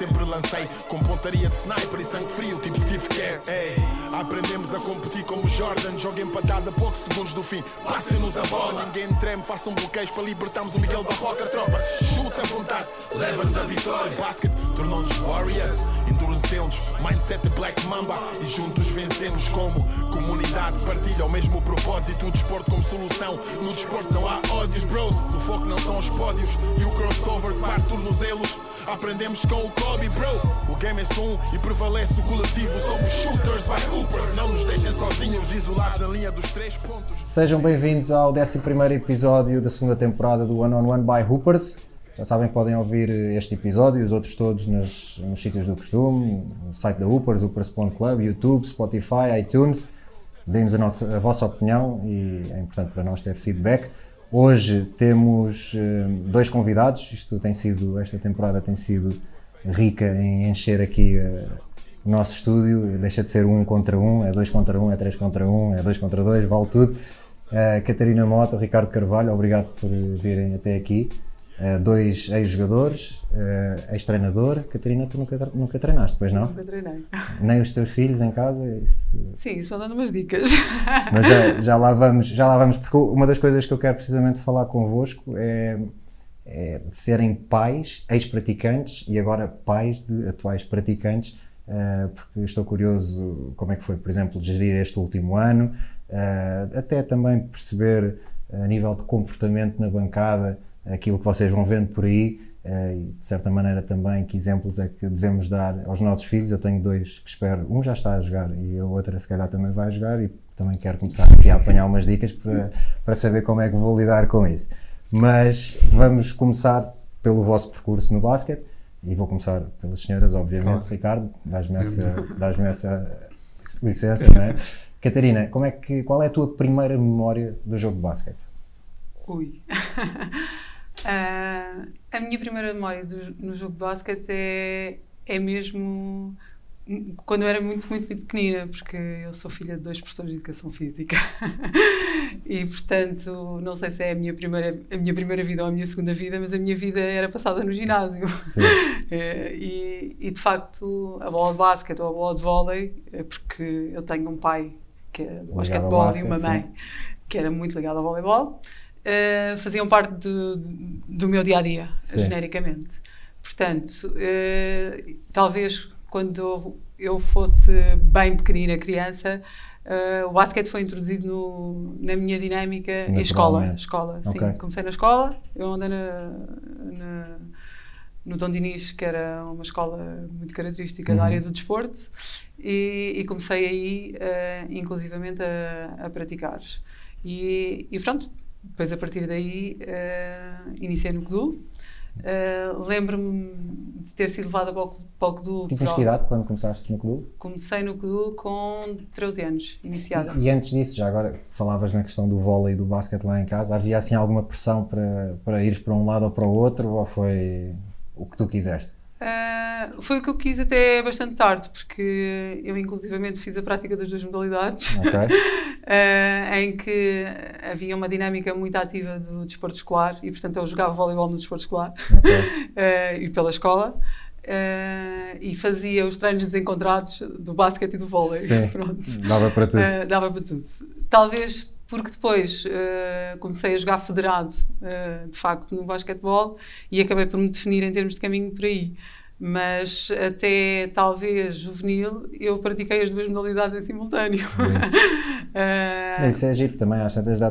sempre lancei com pontaria de sniper e sangue frio, tipo Steve Kerr. Ei, aprendemos a competir como Jordan, joga empatada a poucos segundos do fim. Passem-nos a bola, ninguém treme, façam bloqueios para libertarmos o Miguel Barroca. Tropa, chuta à vontade, leva-nos a vitória. Basket tornou-nos Warriors, endurecemos, mindset Black Mamba e juntos vencemos como comunidade. Partilha o mesmo propósito, o desporto como solução. No desporto não há ódios, bros. O foco não são os pódios e o crossover. Aprendemos com o Kobe, bro. O game é só um e prevalece o coletivo. Somos shooters by hoopers. Não nos deixem sozinhos, isolados na linha dos três pontos. Sejam bem-vindos ao 11 episódio da segunda temporada do One on One by Hoopers. Já sabem que podem ouvir este episódio e os outros todos nas, nos sítios do costume, no site da Hoopers, hoopers.club, YouTube, Spotify, iTunes. Deem-nos a, a vossa opinião e é importante para nós ter feedback. Hoje temos eh, dois convidados, isto tem sido, esta temporada tem sido rica em encher aqui eh, o nosso estúdio, deixa de ser um contra um, é dois contra um, é três contra um, é dois contra dois, vale tudo. Uh, Catarina Mota, Ricardo Carvalho, obrigado por virem até aqui. Uh, dois ex-jogadores, uh, ex-treinador. Catarina, tu nunca, nunca treinaste, pois não? Nunca treinei. Nem os teus filhos em casa? Isso- Sim, só dando umas dicas. Mas já, já lá vamos, já lá vamos, porque uma das coisas que eu quero precisamente falar convosco é, é de serem pais, ex-praticantes e agora pais de atuais praticantes, eh, porque estou curioso como é que foi, por exemplo, gerir este último ano, eh, até também perceber a nível de comportamento na bancada aquilo que vocês vão vendo por aí eh, e de certa maneira também que exemplos é que devemos dar aos nossos filhos. Eu tenho dois que espero, um já está a jogar e a outra se calhar também vai jogar e também quero começar aqui a apanhar umas dicas para, para saber como é que vou lidar com isso. Mas vamos começar pelo vosso percurso no basquete e vou começar pelas senhoras, obviamente. Claro. Ricardo, dás-me essa, dás-me essa licença, não é? Catarina, como é que, qual é a tua primeira memória do jogo de basquete? Ui. Ah, a minha primeira memória do- no jogo de basquete é, é mesmo quando eu era muito, muito, muito pequenina, porque eu sou filha de dois professores de educação física. e, portanto, não sei se é a minha, primeira, a minha primeira vida ou a minha segunda vida, mas a minha vida era passada no ginásio. Sim. Eh, e, e, de facto, a bola de basquete ou a bola de vôlei, eh, porque eu tenho um pai que é do basquetebol e uma mãe que era muito ligada ao voleibol, eh, faziam parte de- de- do meu dia a dia, Sim. genericamente. Portanto, eh, talvez quando eu fosse bem pequenina criança, eh, o basquete foi introduzido no- na minha dinâmica em escola. Escola sim. Ok. Comecei na escola, eu andei na, na- no Dom Dinis, que era uma escola muito característica da Uhum. área do desporto, e, e comecei aí, eh, inclusivamente, a, a praticar. E, e pronto, depois a partir daí eh, iniciei no CDU. Eh, Lembro-me de ter sido levada para o, para o CDU. Tinhas que idade quando começaste no clube? Comecei no CDU com 13 anos, iniciada. E antes disso, já agora falavas na questão do vôlei e do basquete lá em casa, havia assim alguma pressão para, para ires para um lado ou para o outro ou foi o que tu quiseste? Ah, foi o que eu quis até bastante tarde, porque eu inclusivamente fiz a prática das duas modalidades, Ok? ah, em que havia uma dinâmica muito ativa do desporto escolar e, portanto, eu jogava voleibol no desporto escolar Ok. ah, e pela escola. e fazia os treinos desencontrados do basquete e do vôlei. Sim. Pronto. Dava para tudo. Uh, dava para tudo. Talvez porque depois uh, comecei a jogar federado, uh, de facto, no basquetebol e acabei por me definir em termos de caminho por aí. Mas até talvez juvenil, eu pratiquei as duas modalidades em simultâneo. Uh, isso é giro também, às tantas dá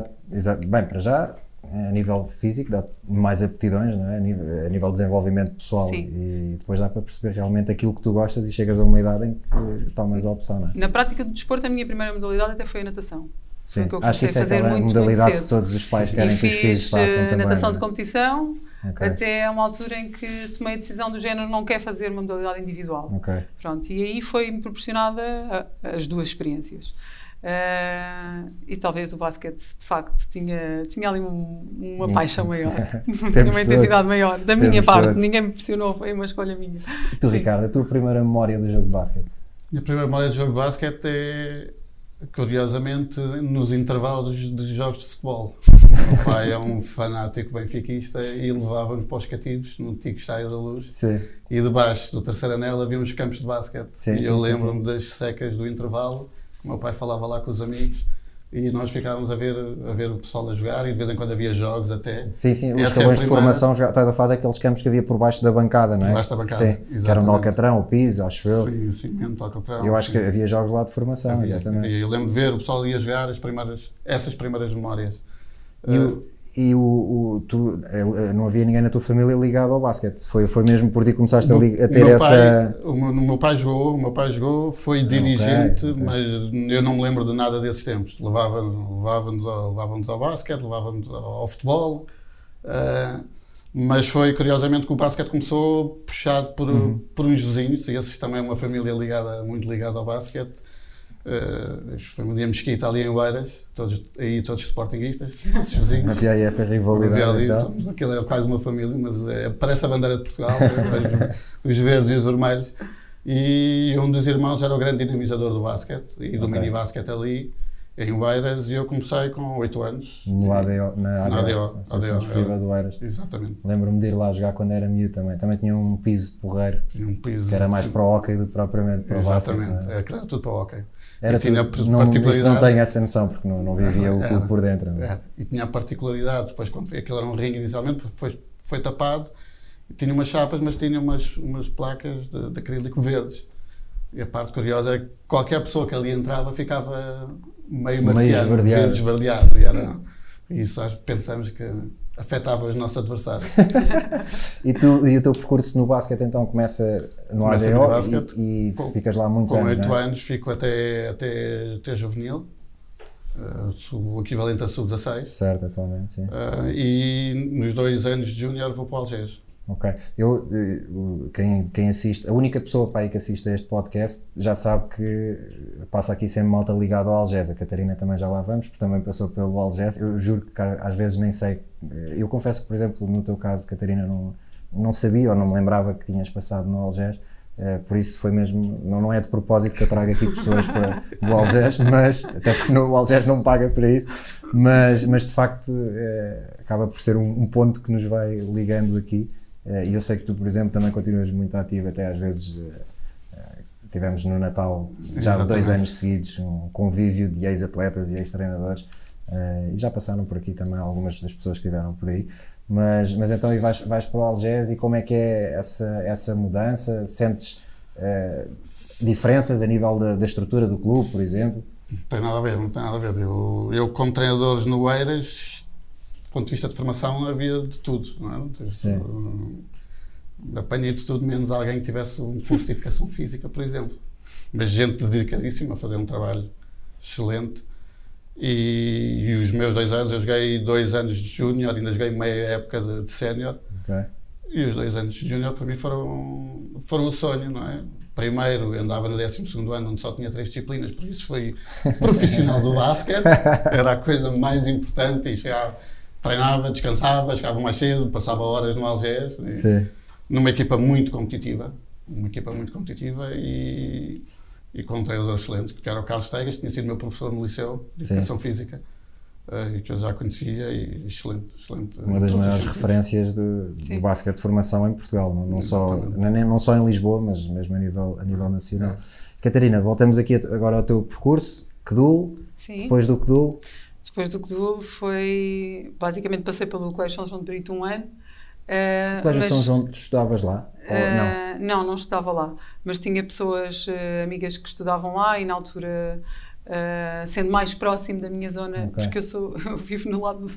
bem, para já, a nível físico, dá mais aptidões, não é? a, nível, a nível de desenvolvimento pessoal Sim. e depois dá para perceber realmente aquilo que tu gostas e chegas a uma idade em que tomas a opção, não é? na prática do desporto, a minha primeira modalidade até foi a natação. Sim, que eu acho que isso é a fazer aquela muito, muito modalidade cedo. que todos os pais querem e que os filhos façam uh, também. natação de é? competição Ok. até uma altura em que tomei a decisão do género não quer fazer uma modalidade individual. Ok. Pronto, e aí foi-me proporcionada a- as duas experiências. Ah, e talvez o basquete, de facto, tinha, tinha ali um- uma paixão maior, tinha uma intensidade maior, da minha Temos parte, todos. ninguém me pressionou, foi uma escolha minha. E tu, Ricardo, a tua primeira memória do jogo de basquete? Minha primeira memória de jogo de basquete é, curiosamente, nos intervalos dos jogos de futebol. meu pai é um fanático benfiquista e levava-nos para os cativos no antigo Estádio da Luz. Sim. E debaixo do terceiro anel havia uns campos de basquete. Sim, e eu lembro-me das secas do intervalo, que o meu pai falava lá com os amigos e nós ficávamos a ver, a ver o pessoal a jogar e de vez em quando havia jogos até. Sim, sim, os Essa é de formação, já estás a falar daqueles campos que havia por baixo da bancada, não é? Por baixo da bancada, Sim, que eram de exatamente. Alcatrão, o Pisa, acho eu. Sim, cimento, alcatrão. eu acho sim. que havia jogos lá de formação, Havia, exatamente. havia. Eu lembro de ver o pessoal ia jogar as primeiras, essas primeiras memórias. E, o, e o, o- tu, eh, não havia ninguém na tua família ligado ao basquete? Foi, foi mesmo por ti que começaste a, li- a ter meu essa. pai, o, meu, meu pai jogou, o meu pai jogou, foi dirigente, ok. mas eu não me lembro de nada desses tempos. Levava- Levava-nos ao, levava ao basquete, levava-nos ao, futebol, ah, mas foi curiosamente que o basquete começou puxado por, Uhum. por uns vizinhos, e esses também é uma família ligada, muito ligada ao basquete. Uh, família Mesquita ali em Oeiras, todos, aí todos sportinguistas, nossos vizinhos. Havia aí essa rivalidade. Havia ali, então. somos, aquilo é quase uma família, mas é, parece a bandeira de Portugal, os, os verdes e os vermelhos. E um dos irmãos era o grande dinamizador do basquete e do Ok. mini basquete ali, em Oeiras, e eu comecei com 8 anos. No ADO, na Na ADO, ADO, ADO, do Eiras. Exatamente. Lembro-me de ir lá jogar quando era miúdo também. Também tinha um piso porreiro, Tinha um piso. que era mais para o hockey do que propriamente para o basquete. Exatamente. é? Aquilo era tudo para o hockey. Era e tinha tudo- não, particularidade. isso não tenho essa noção, porque não, não vivia o Era. clube por dentro. não é? É, e tinha a particularidade, depois quando foi, aquilo era um ringue inicialmente, foi, foi tapado, e tinha umas chapas, mas tinha umas, umas placas de, de acrílico verdes. E a parte curiosa é que qualquer pessoa que ali entrava ficava meio Meio marciano, esverdeado. verde esverdeado. E, era, isso acho, pensamos que afetava os nossos adversários. E, tu, e o teu percurso no basquete então começa no Começa ADO basquete, e, e com- ficas lá muitos Com anos, oito não é? anos fico até, até, até juvenil, eh, sub- o equivalente a sub-16. Certo, atualmente, sim. eh, e nos dois anos de júnior vou para o Algés. Ok. Eu, eh, quem, quem assiste, a única pessoa para aí que assiste a este podcast já sabe que passa aqui sempre malta ligada ao Algés. A Catarina também já lá vamos, porque também passou pelo Algés. Eu juro que às vezes nem sei. eh, Eu confesso que, por exemplo, no teu caso, Catarina, não, não sabia ou não me lembrava que tinhas passado no Algés. eh, por isso foi mesmo, não, não é de propósito que eu trago aqui pessoas para o Algés, mas até porque no, o Algés não paga para isso, mas, mas de facto acaba por ser um, um ponto que nos vai ligando aqui. Eh, E eu sei que tu, por exemplo, também continuas muito ativo, até às vezes eh, eh, tivemos no Natal já Exatamente. dois anos seguidos um convívio de ex-atletas e ex-treinadores e já passaram por aqui também algumas das pessoas que estiveram por aí. Mas, mas então e vais, vais para o Algés e como é que é essa, essa mudança? Sentes diferenças a nível da, da estrutura do clube, por exemplo? Não tem nada a ver, não tem nada a ver. Eu, eu como treinadores no Eiras, do ponto de vista de formação, havia de tudo. Não é? Sim. hum, apanhei de tudo, menos alguém que tivesse um curso de educação física, por exemplo. Mas gente dedicadíssima a fazer um trabalho excelente. E, e os meus dois anos, eu joguei dois anos de júnior, ainda joguei meia época de, de sénior. Ok. E os dois anos de júnior para mim foram, foram o sonho, não é? Primeiro, eu andava no 12 ano, onde só tinha três disciplinas, por isso fui profissional do basquete, era a coisa mais importante. E chegava, treinava, descansava, chegava mais cedo, passava horas no Algés, e- Sim. numa equipa muito competitiva, uma equipa muito competitiva e, e com um treinador excelente, que era o Carlos Tegas, que tinha sido meu professor no Liceu de Sim. Educação Física, eh, e que eu já conhecia, e excelente, excelente. Uma das maiores referências do, do basquete de formação em Portugal, não, não só, não, nem- não só em Lisboa, mas mesmo a nível, a nível nacional. Catarina, voltamos aqui a- agora ao teu percurso. Kedul, Sim. depois do Kedul, Depois do Codul foi. Basicamente passei pelo Colégio São João de Brito um ano. eh, o Colégio mas, São João, tu estudavas lá? Ou não? não, não estudava lá. Mas tinha pessoas, eh, amigas que estudavam lá e na altura. Eh, sendo mais próximo da minha zona, Ok. porque eu sou eu vivo no lado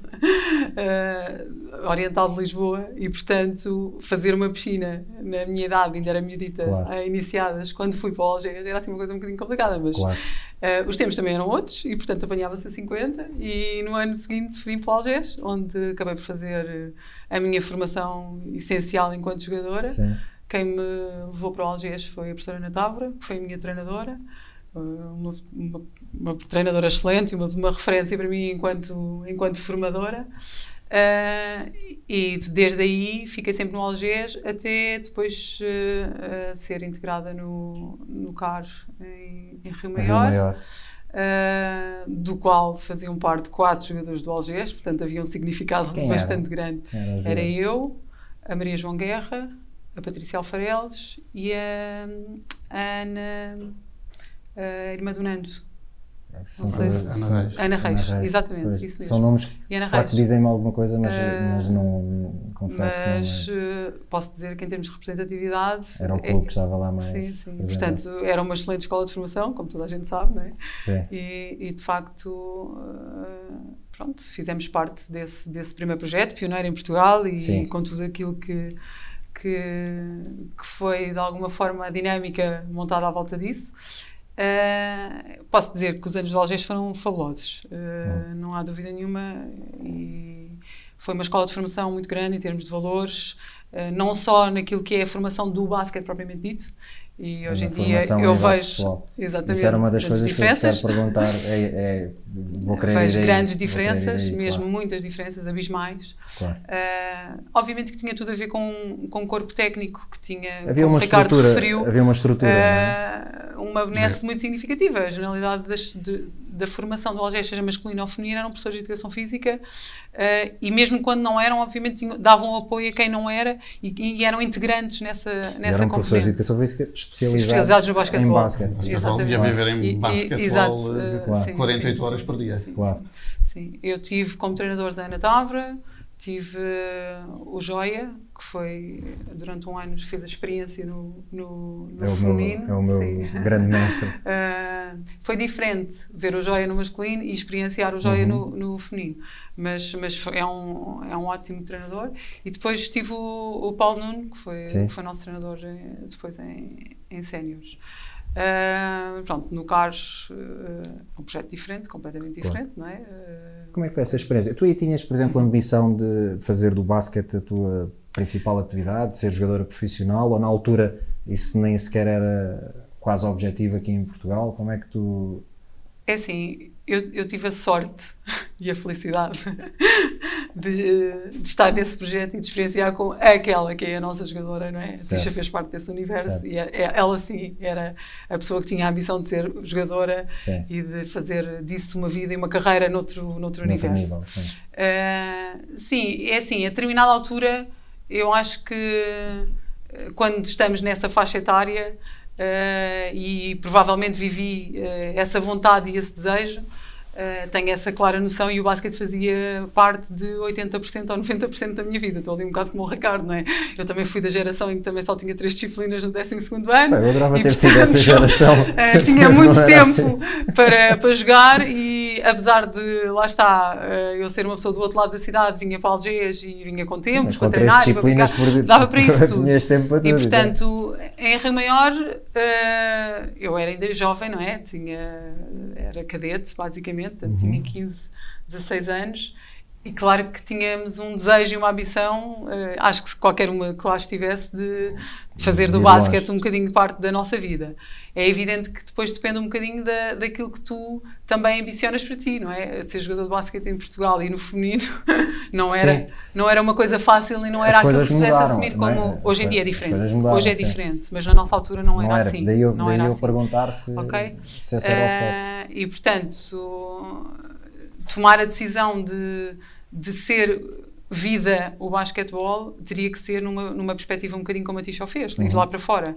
eh, oriental de Lisboa e portanto fazer uma piscina na minha idade, ainda era miudita, Claro. a iniciadas, quando fui para o Algés era assim uma coisa um bocadinho complicada, mas Claro. Uh, os tempos também eram outros e, portanto, apanhava-se a 50 e no ano seguinte vim para o Algés, onde acabei por fazer uh, a minha formação essencial enquanto jogadora. Sim. Quem me levou para o Algés foi a professora Ana Távora, que foi a minha treinadora, uh, uma, uma, uma treinadora excelente e uma, uma referência para mim enquanto, enquanto formadora. Uh, e desde aí fiquei sempre no Algés até depois uh, uh, ser integrada no, no CAR em, em Rio Rio Maior. Maior. uh, do qual faziam parte quatro jogadores do Algés, portanto havia um significado Quem bastante grande. Era, Era eu, a Maria João Guerra, a Patrícia Alfareles e a, a Ana, a irmã do Nando. São Não sei se- Ana são- Reis. Ana Reis, Ana exatamente, pois. isso São mesmo. nomes que de facto Reis. dizem-me alguma coisa, mas, Ah, mas não confesso Mas que não é. uh, posso dizer que em termos de representatividade. Era o é- clube que estava lá mais. Sim, sim. presente. Portanto, era uma excelente escola de formação, como toda a gente sabe, não é? Sim. E, e, de facto, uh, pronto, fizemos parte desse, desse primeiro projeto, pioneiro em Portugal e, Sim. com tudo aquilo que, que, que foi de alguma forma a dinâmica montada à volta disso. Uh, posso dizer que os anos do Algés foram fabulosos, uh, não há dúvida nenhuma. E foi uma escola de formação muito grande em termos de valores, uh, não só naquilo que é a formação do basquete propriamente dito. E hoje em dia eu vejo exatamente Isso era uma das coisas que eu diferenças. perguntar. É, é, vou querer Vejo ir grandes ir diferenças, aí, mesmo claro, muitas diferenças abismais. claro. Uh, obviamente que tinha tudo a ver com, com o corpo técnico que tinha, Havia uma Ricardo estrutura. referiu, Havia uma estrutura. não é? uh, uma benesse muito significativa. A generalidade das- de- da formação do Algés, seja masculina ou feminina, eram professores de educação física uh, e mesmo quando não eram, obviamente tinham- davam apoio a quem não era e, e eram integrantes nessa, E nessa eram professores de componente. educação física especializados, Especializados no basquetebol. em basquete. Basquetebol Exatamente. devia viver em E- e- basquetebol exato, eh, uh, Claro. sim, 48 sim, horas sim, por dia. sim, Claro. Sim, eu tive como treinadores a Ana Tavra, tive eh, o Joia, que foi durante um ano fez a experiência no, no, no É feminino. meu, é o meu sim. grande mestre. Ah, foi diferente ver o Joia no masculino e experienciar o Joia Uhum. no, no feminino. Mas, mas foi- é, um, é um ótimo treinador. E depois tive o, o Paulo Nuno, que foi, Sim. que foi nosso treinador eh, depois em, em séniores. Ah, pronto, no Cars eh, é um projeto diferente, completamente Claro. diferente, não é? Ah, Como é que foi essa experiência? Tu aí tinhas, por exemplo, a ambição de fazer do basquete a tua principal atividade, de ser jogadora profissional, ou na altura isso nem sequer era quase objetivo aqui em Portugal? Como é que tu. É assim, eu, eu tive a sorte e a felicidade de, de estar nesse projeto e de experienciar com aquela que é a nossa jogadora, não é? A. Tisha fez parte desse universo Certo. e é- é- ela sim era a pessoa que tinha a ambição de ser jogadora Sim. e de fazer disso uma vida e uma carreira noutro, noutro, Noutro universo. nível, sim. Uh, sim, é assim, a determinada altura, eu acho que uh, quando estamos nessa faixa etária uh, e provavelmente vivi uh, essa vontade e esse desejo, uh, tenho essa clara noção e o basquete fazia parte de 80% ou 90% da minha vida. Estou ali um bocado como o Ricardo, não é? Eu também fui da geração em que também só tinha três disciplinas no 12 ano. Eu adorava E, ter sido essa portanto, geração. eh, tinha muito tempo assim. para, para jogar e apesar de, lá está, eh, eu ser uma pessoa do outro lado da cidade, vinha para Algés e vinha com tempo Mas para com três treinar e para brincar, por dava para isso tudo. Tempo para. E portanto, em Rio Maior, eh, eu era ainda jovem, não é? Tinha, era cadete, basicamente, Uhum. tinha 15, 16 anos. E claro que tínhamos um desejo e uma ambição, eh, acho que qualquer uma que lá estivesse, de, de fazer do basquete um bocadinho parte da nossa vida. É evidente que depois depende um bocadinho da, daquilo que tu também ambicionas para ti, não é? Ser jogador de basquete em Portugal e no feminino não era, Sim. não era uma coisa fácil e não era As aquilo que se pudesse assumir não é? como. Hoje em dia é diferente. mudaram, Hoje é sim. diferente, mas na nossa altura não, era, assim. Daí eu, não daí era eu assim. perguntar se, Ok? se era. Eh, e portanto, tomar a decisão de, de ser vida o basquetebol teria que ser numa, numa perspectiva um bocadinho como a Tisha fez, de ir Uhum. lá para fora.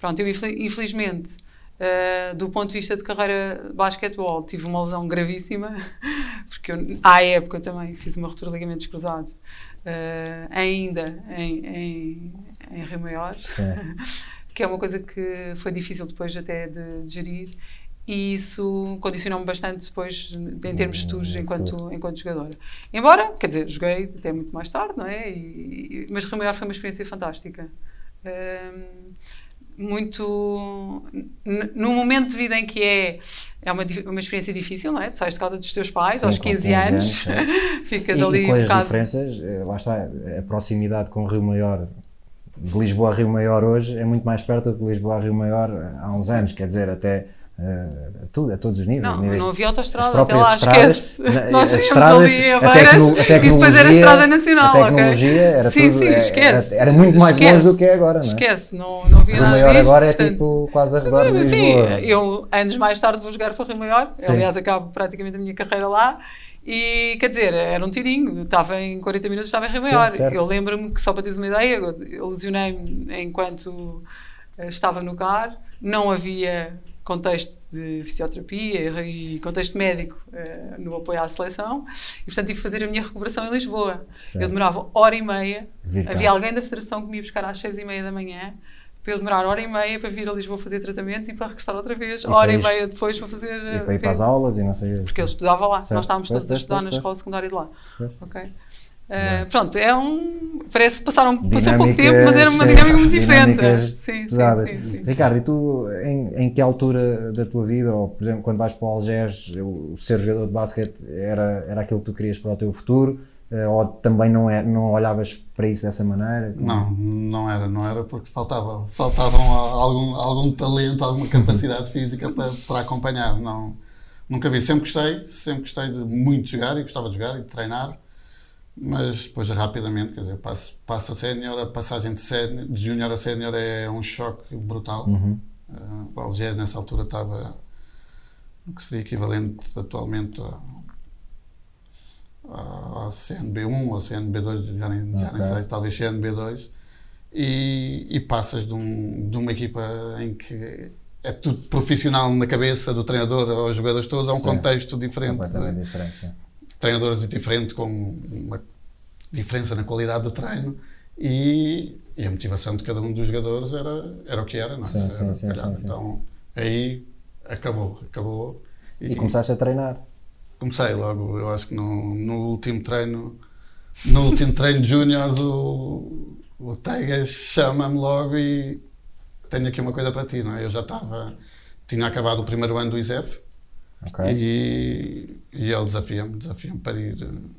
Pronto, eu infel- infelizmente, eh, do ponto de vista de carreira de basquetebol, tive uma lesão gravíssima, porque eu, à época também fiz uma ruptura de ligamentos cruzados, eh, ainda em, em, em Rio Maior que é uma coisa que foi difícil depois até de, de gerir e isso condicionou-me bastante depois em termos de estudos Hum, enquanto, enquanto jogadora. Embora, quer dizer, joguei até muito mais tarde, não é? E, mas Rio Maior foi uma experiência fantástica. Hum, muito n- no momento de vida em que é é uma, uma experiência difícil, não é? Tu sais de casa dos teus pais Sim, aos com 15, 15 anos, anos, ficas E, ali e com um as bocado diferenças, eh, lá está, a proximidade com o Rio Maior, de Lisboa a Rio Maior hoje, é muito mais perto do que Lisboa a Rio Maior há uns anos, quer dizer, até a, tudo, a todos os níveis. Não, níveis não havia autostrada, as até lá, esquece. estradas, Nós estradas, ali a Aveiras tecno- a e depois era a Estrada Nacional, a tecnologia era sim, tudo, sim, é- esquece. Era, era muito mais Esquece. longe do que é agora, não é? Esquece, não, não havia Rio nada Maior disto, agora é portanto, tipo quase a redor de Sim, eu anos mais tarde vou jogar para o Rio Maior, Sim. aliás acabo praticamente a minha carreira lá e quer dizer, era um tirinho, estava em 40 minutos, estava em Rio Sim, Maior. certo. eu lembro-me que só para teres uma ideia, eu lesionei-me enquanto eh, estava no CAR, não havia contexto de fisioterapia e contexto médico eh, no apoio à seleção e portanto tive que fazer a minha recuperação em Lisboa. Certo. Eu demorava hora e meia, cá. havia alguém da federação que me ia buscar às seis e meia da manhã para eu demorar hora e meia para vir a Lisboa fazer tratamento e para regressar outra vez, para hora e meia depois para fazer. E para ir para as aulas e não sei. Porque eu estudava lá, Certo. nós estávamos todos a pois, estudar pois, na escola secundária de lá. Ok? Uh, pronto, é um. Parece que passaram, passou pouco tempo, mas era uma é, dinâmica muito diferente. Sim, sim, pesadas. sim, sim. Ricardo, e tu em, em que altura da tua vida, ou por exemplo, quando vais para o Algés, o ser jogador de basquete era, era aquilo que tu querias para o teu futuro? Eh, Ou também não, é, não olhavas para isso dessa maneira? Não, não era, não era porque faltava, faltavam algum, algum talento, alguma capacidade física para, para acompanhar. Não, nunca vi, sempre gostei, sempre gostei de muito jogar e gostava de jogar e de treinar, mas depois rapidamente, quer dizer, passo, passo a sénior, a passagem de, sénior, de júnior a sénior é um choque brutal. Uhum. Uh, o Algés nessa altura estava o que seria equivalente atualmente ao CNB1 ou CNB2, já nem, já nem sei, talvez CNB2, e, e passas de, um- de uma equipa em que é tudo profissional na cabeça do treinador aos jogadores todos, a um Sim. contexto diferente. Completamente diferente. Treinadores diferentes, com uma diferença na qualidade do treino. E, e a motivação de cada um dos jogadores era, era o que era, não é? Sim, sim, sim, sim. Então aí acabou, acabou. E começaste a treinar. Comecei logo, eu acho que no, no último treino, no último treino de Júniors, o, o Tegas chama-me logo e tenho aqui uma coisa para ti, não é? Eu já estava, tinha acabado o primeiro ano do ISEF Ok? e, e ele desafia-me, desafia-me para ir. eh,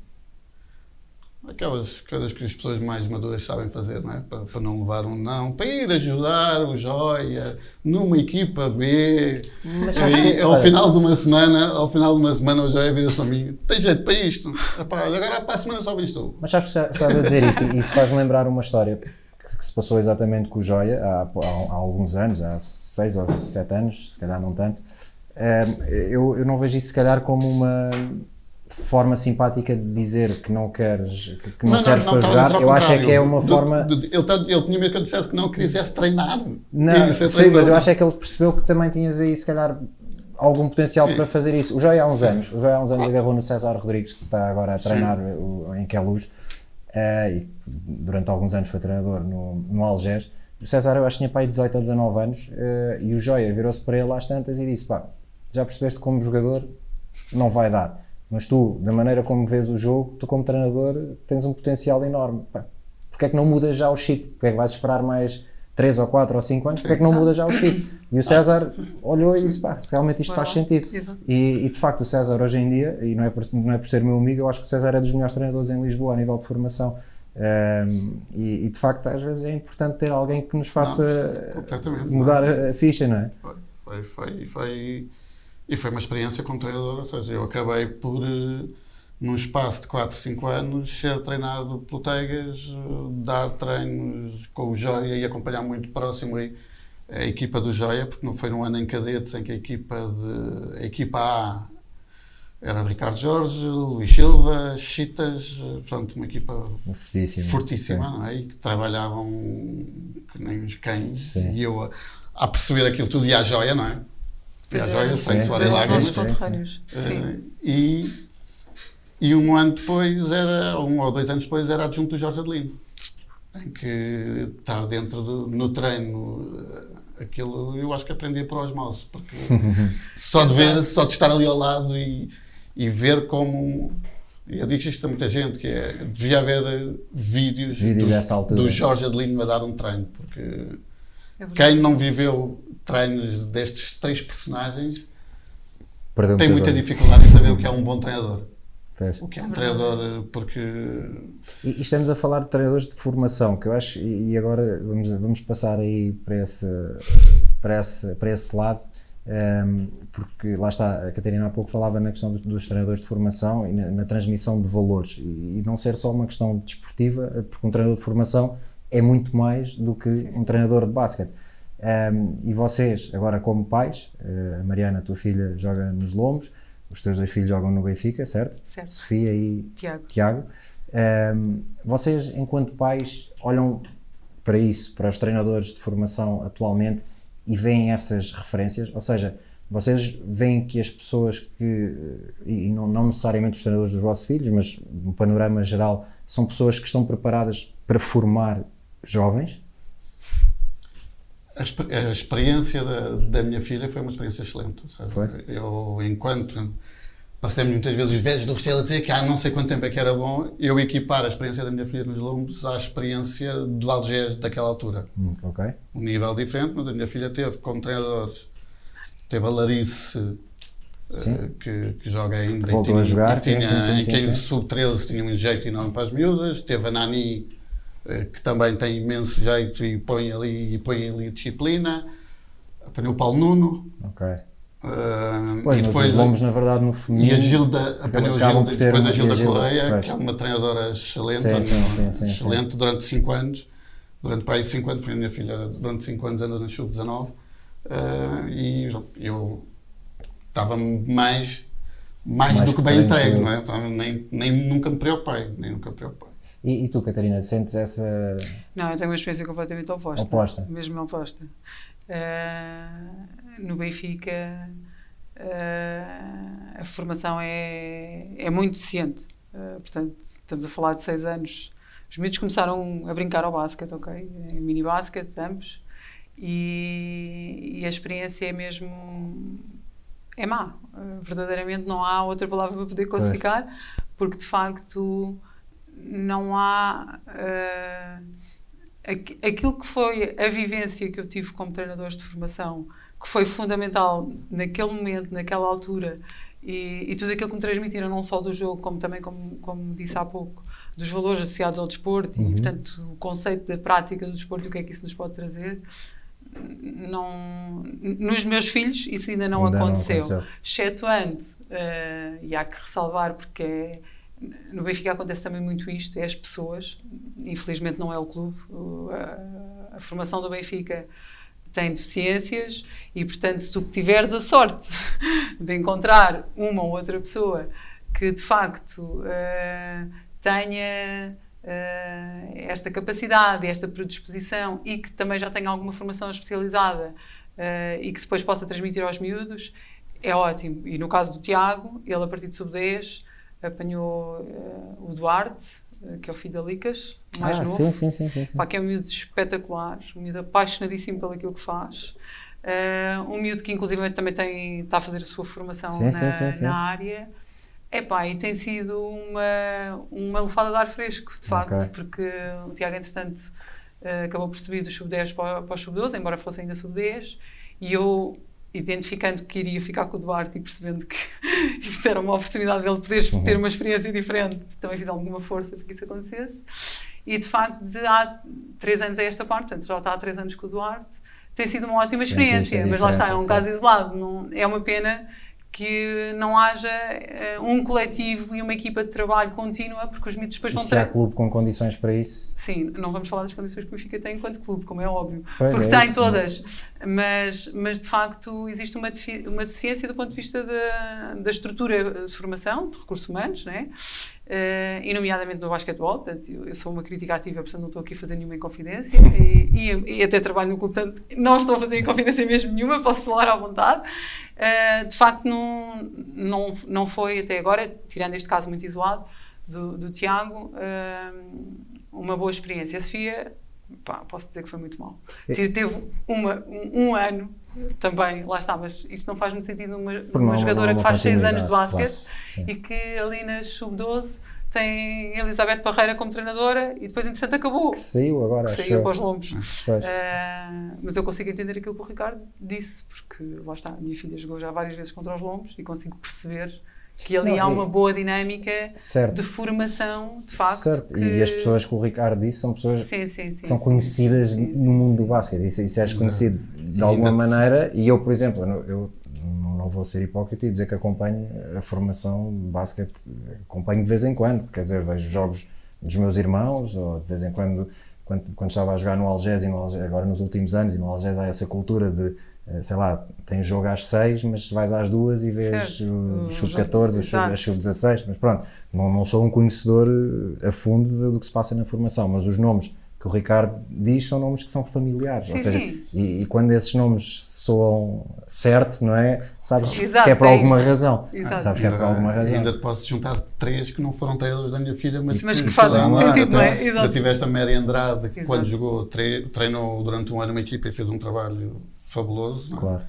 Aquelas coisas que as pessoas mais maduras sabem fazer, não é? Para, para não levar um não, para ir ajudar o Joia numa equipa B. E, ao final de uma semana, ao final de uma semana, o Joia vira-se para mim: tem jeito para isto? Epá, agora para a semana só vens tu. Mas sabes que estás a dizer isso, e isso faz-me lembrar uma história que, que se passou exatamente com o Joia há, há- há alguns anos, há seis ou sete anos, se calhar não tanto. Eu, eu não vejo isso, se calhar, como uma forma simpática de dizer que não queres, que, que não, serves para jogar. Eu acho é que é uma De- forma. ele, tá- ele tinha medo que eu dissesse que não quisesse treinar. Não, sim, treinador. mas eu acho é que ele percebeu que também tinhas aí, se calhar, algum potencial Sim. para fazer isso. O Joia há uns anos, o Joia há uns anos agarrou no César Rodrigues, que está agora a treinar o, em Queluz, eh, e durante alguns anos foi treinador no, no Algés. O César, eu acho que tinha pai 18 ou 19 anos, eh, e o Joia virou-se para ele às tantas e disse: pá, já percebeste que como jogador não vai dar. Mas tu, da maneira como vês o jogo, tu como treinador tens um potencial enorme. Porquê é que não mudas já o chip? Porquê é que vais esperar mais 3 ou 4 ou 5 anos? Porquê é que não mudas já o chip? E o César olhou e disse, pá, realmente isto faz sentido. E, e, de facto o César hoje em dia, e não é, por, não é por ser meu amigo, eu acho que o César é dos melhores treinadores em Lisboa a nível de formação. Ahm, e, e, de facto às vezes é importante ter alguém que nos faça Não, completamente, mudar a, a ficha, não é? Foi, foi, foi- e foi uma experiência como treinador, ou seja, eu acabei por, eh, num espaço de 4, 5 anos, ser treinado pelo Tegas, eh, dar treinos com o Joia e acompanhar muito próximo aí a equipa do Joia, porque não foi num ano em cadetes em que a equipa, de, a equipa A era Ricardo Jorge, Luís Silva, Chitas, eh, pronto, uma equipa Fortíssima, fortíssima, sim. não é? E que trabalhavam que nem os cães, Sim. e eu a, a perceber aquilo tudo, e à joia, não é? E é. sem Sim, suor e lágrimas. conterrâneos. Sim. Eh, e, e um ano depois, era, um ou dois anos depois, era adjunto do Jorge Adelino. Em que estar dentro do, no treino, aquilo eu acho que aprendia por osmose, porque só de ver, só de estar ali ao lado e, e ver como. Eu digo isto a muita gente, que é, devia haver vídeos, Vídeos do, dessa altura. do Jorge Adelino a dar um treino, porque É quem não viveu treinos destes três personagens Perdeu tem muita dificuldade em saber o que é um bom treinador. O que é um treinador, porque. E, e estamos a falar de treinadores de formação, que eu acho, e, e agora vamos, vamos passar aí para esse, para esse, para esse lado. Um, porque lá está, a Catarina há pouco falava na questão dos, dos treinadores de formação e na, na transmissão de valores e, e, não ser só uma questão desportiva, porque um treinador de formação é muito mais do que sim, sim. um treinador de basquete. Um, e vocês, agora como pais, uh, a Mariana, a tua filha, joga nos Lombos, os teus dois filhos jogam no Benfica, certo? Certo. Sofia e Tiago. Tiago. Um, vocês, enquanto pais, olham para isso, para os treinadores de formação atualmente e veem essas referências? Ou seja, vocês veem que as pessoas que, e não, não necessariamente os treinadores dos vossos filhos, mas no panorama geral, são pessoas que estão preparadas para formar jovens? A, experiência da, da, minha filha foi uma experiência excelente. Eu, enquanto passamos muitas vezes os velhos do Restelo a dizer que há não sei quanto tempo é que era bom, eu equipar a experiência da minha filha nos Lombos à experiência do Algés daquela altura. Hum, ok. Um nível diferente, mas a minha filha teve como treinadores, teve a Larice, uh, que, que, joga ainda Voltou e tinha, a jogar, e tinha sim, sim, sim, em quem sub-13 tinha um jeito enorme para as miúdas, teve a Nani, que também tem imenso jeito e põe ali, e põe ali disciplina, apanhou o Paulo Nuno. Ok. Uh, pois, e depois vamos na verdade no feminino e a Gilda apanhou a Gilda, depois a Gilda, Correia que é uma treinadora excelente sim, sim, sim, excelente durante 5 anos durante para aí 5 anos porque a minha filha durante 5 anos anda na sub-19 uh, e eu estava mais mais, mais do que bem entregue não é? então, nem, nem nunca me preocupei nem nunca me preocupei e, e, tu, Catarina, sentes essa. Não, eu tenho uma experiência completamente oposta. Oposta. Mesmo oposta. Uh, no Benfica uh, a formação é, é muito deficiente. Uh, portanto, estamos a falar de seis anos. Os miúdos começaram a brincar ao basquete, ok? Em mini basquete, ambos. E, e, a experiência é mesmo. é má. Verdadeiramente não há outra palavra para poder classificar, porque de facto não há. aquilo que foi a vivência que eu tive como treinadores de formação que foi fundamental naquele momento, naquela altura, e, e, tudo aquilo que me transmitiram, não só do jogo, como também, como, como disse há pouco, dos valores associados ao desporto uhum. e, portanto, o conceito da prática do desporto e o que é que isso nos pode trazer. Não, nos meus filhos isso ainda não, ainda aconteceu, não aconteceu. excetuando, uh, e há que ressalvar porque é, no Benfica acontece também muito isto, é as pessoas, infelizmente não é o clube, a, a formação do Benfica tem deficiências e, portanto, se tu tiveres a sorte de encontrar uma ou outra pessoa que de facto uh, tenha uh, esta capacidade, esta predisposição e que também já tenha alguma formação especializada uh, e que depois possa transmitir aos miúdos, é ótimo. E no caso do Tiago, ele a partir de sub-10 apanhou uh, o Duarte, uh, que é o filho da Licas, mais ah, novo. Sim, sim, sim, sim, sim. Pá, que é um miúdo espetacular, um miúdo apaixonadíssimo pelo aquilo que faz. Uh, um miúdo que inclusive também tem, está a fazer a sua formação sim, na, sim, na área. Epá, e tem sido uma, uma lufada de ar fresco, de facto, okay. porque o Tiago, entretanto, acabou por subir do sub-10 para, para o sub-12, embora fosse ainda sub-10, e eu identificando que iria ficar com o Duarte e percebendo que isso era uma oportunidade dele poder uhum. ter uma experiência diferente, também fiz alguma força para que isso acontecesse. E de facto, de há três anos a esta parte, portanto já está há três anos com o Duarte, tem sido uma ótima experiência, mas lá está, é um caso isolado. Não, é uma pena que não haja uh, um coletivo e uma equipa de trabalho contínua, porque os mitos depois vão ter. Se há clube com condições para isso? Sim, não vamos falar das condições que o Benfica tem enquanto clube, como é óbvio, pois porque é tem isso, todas, mas, mas de facto existe uma, uma deficiência do ponto de vista da, da estrutura de formação, de recursos humanos, né? Uh, e nomeadamente no basquetebol, portanto, eu, eu, sou uma crítica ativa, portanto não estou aqui a fazer nenhuma inconfidência e, e, e, até trabalho no clube, portanto não estou a fazer inconfidência mesmo nenhuma, posso falar à vontade. Uh, de facto, não, não, não foi até agora, tirando este caso muito isolado do, do Tiago, uh, uma boa experiência. A Sofia, pá, posso dizer que foi muito mal. Teve uma, um, um ano também, lá está, mas isto não faz muito sentido uma, uma jogadora que faz 6 anos de basquete claro, e que ali nas sub-12 tem Elizabeth Parreira como treinadora e depois, entretanto, acabou. Saiu agora. Saiu para os lombos. Uh, mas eu consigo entender aquilo que o Ricardo disse, porque lá está, a minha filha jogou já várias vezes contra os lombos e consigo perceber que ali não, há uma boa dinâmica certo. de formação, de facto. Certo. Que... E as pessoas que o Ricardo disse são pessoas sim, sim, sim, que são conhecidas no mundo do basquete. E se és conhecido de alguma maneira, e eu, por exemplo, eu não vou ser hipócrita e dizer que acompanho a formação de basquete, acompanho de vez em quando, quer dizer, vejo jogos dos meus irmãos, ou de vez em quando, quando, quando estava a jogar no Algés, e no Algés, agora nos últimos anos, e no Algés há essa cultura de, sei lá, tem jogo às 6, mas vais às duas e vês Certo. o O sub-14, jogo- o sub- exato. a sub-16, mas pronto, não, não sou um conhecedor eh, a fundo do, que se passa na formação, mas os nomes que o Ricardo diz são nomes que são familiares, ou Sim, seja, sim. E, e quando esses nomes soam certo, não é? Sabes Exato, que é por é alguma isso. razão. Exato. Sabes que é por alguma razão. ainda te posso juntar três que não foram treinadores da minha filha, mas, Mas que fazem lá, sentido, não é? Exato. Eu tiveste a Mary Andrade, que Exato. quando jogou, tre- treinou durante um ano uma equipa e fez um trabalho fabuloso. não é? Claro.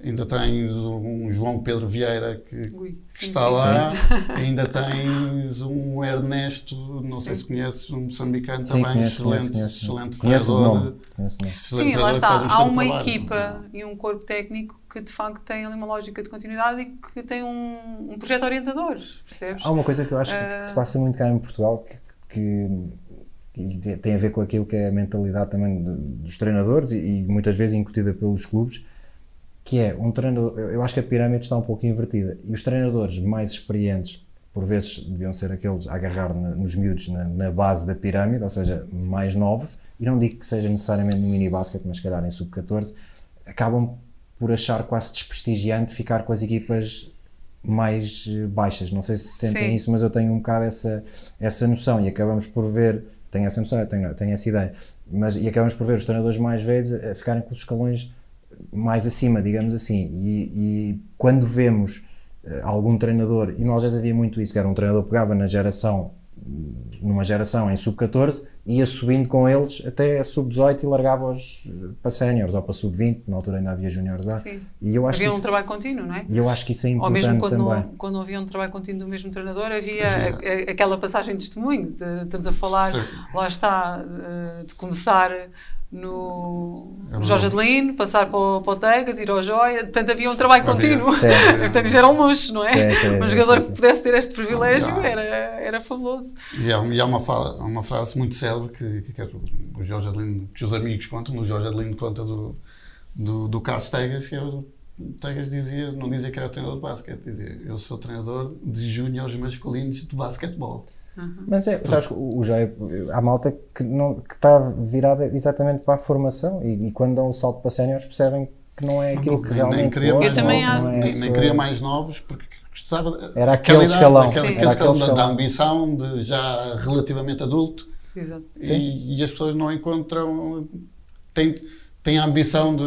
Ainda tens um João Pedro Vieira que, Ui, que sim, está sim, lá, ainda tens um Ernesto, não sei Sim. se conheces, um moçambicano Sim, também, conheço, excelente, conheço, excelente Conheço treinador. Sim, lá que está. um Há uma trabalho. equipa e um corpo técnico que de facto tem ali uma lógica de continuidade e que tem um, um projeto orientador, percebes? Há uma coisa que eu acho que- Ah. que se passa muito cá em Portugal que, que- que tem a ver com aquilo que é a mentalidade também dos treinadores e, e muitas vezes incutida pelos clubes, que é um treinador. Eu acho que a pirâmide está um pouco invertida e os treinadores mais experientes, por vezes deviam ser aqueles a agarrar nos miúdos na, na base da pirâmide, ou seja, mais novos, e não digo que seja necessariamente no mini basket, mas se calhar em sub-14, acabam por achar quase desprestigiante ficar com as equipas mais eh, baixas. Não sei se sentem Sim. isso, mas eu tenho um bocado essa, essa noção e acabamos por ver, tenho essa noção, tenho, tenho essa ideia, mas, e acabamos por ver os treinadores mais velhos a ficarem com os escalões mais acima, digamos assim. E, e quando vemos eh, algum treinador, e nós já havia muito isso, que era um treinador que pegava na geração, numa geração em sub-14, ia subindo com eles até a sub-18 e largava-os eh, para séniores ou para sub-20, na altura ainda havia juniores lá. Sim. E eu acho Havia que um isso, trabalho contínuo, não é? e eu acho que isso é Ou importante mesmo quando também. não, quando não havia um trabalho contínuo do mesmo treinador, havia a- a- aquela passagem de testemunho. de- estamos a falar, Sim. lá está, eh, de começar no É Jorge. Adelino, passar para o, para o Tegas, ir ao Joia. Portanto, havia um trabalho Havia. contínuo. Sim. Portanto, isso era um luxo, não é? Sim, sim, um jogador sim, que pudesse ter este privilégio Ah. era, era fabuloso. E há, e há uma, fa- uma frase muito célebre que, que, quero- o Jorge Adelino, que os amigos contam, o Jorge Adelino conta do, do, do Carlos Tegas, que é o Tegas dizia, não dizia que era treinador de basquete, dizia eu sou treinador de júniores masculinos de basquetebol. Mas é, sabes, que o o Jair, há malta que, não, que está virada exatamente para a formação e, e quando dão o salto para séniores percebem que não é aquilo que nem, realmente nem queria gosta, mais Eu também novos, acho- não é nem, nem sua- queria mais novos porque gostava Era aquele aquela idade, escalão. aquele Era escalão aquele da, da escalão. ambição de já relativamente adulto Exato. e, e as pessoas não encontram têm, têm a ambição de,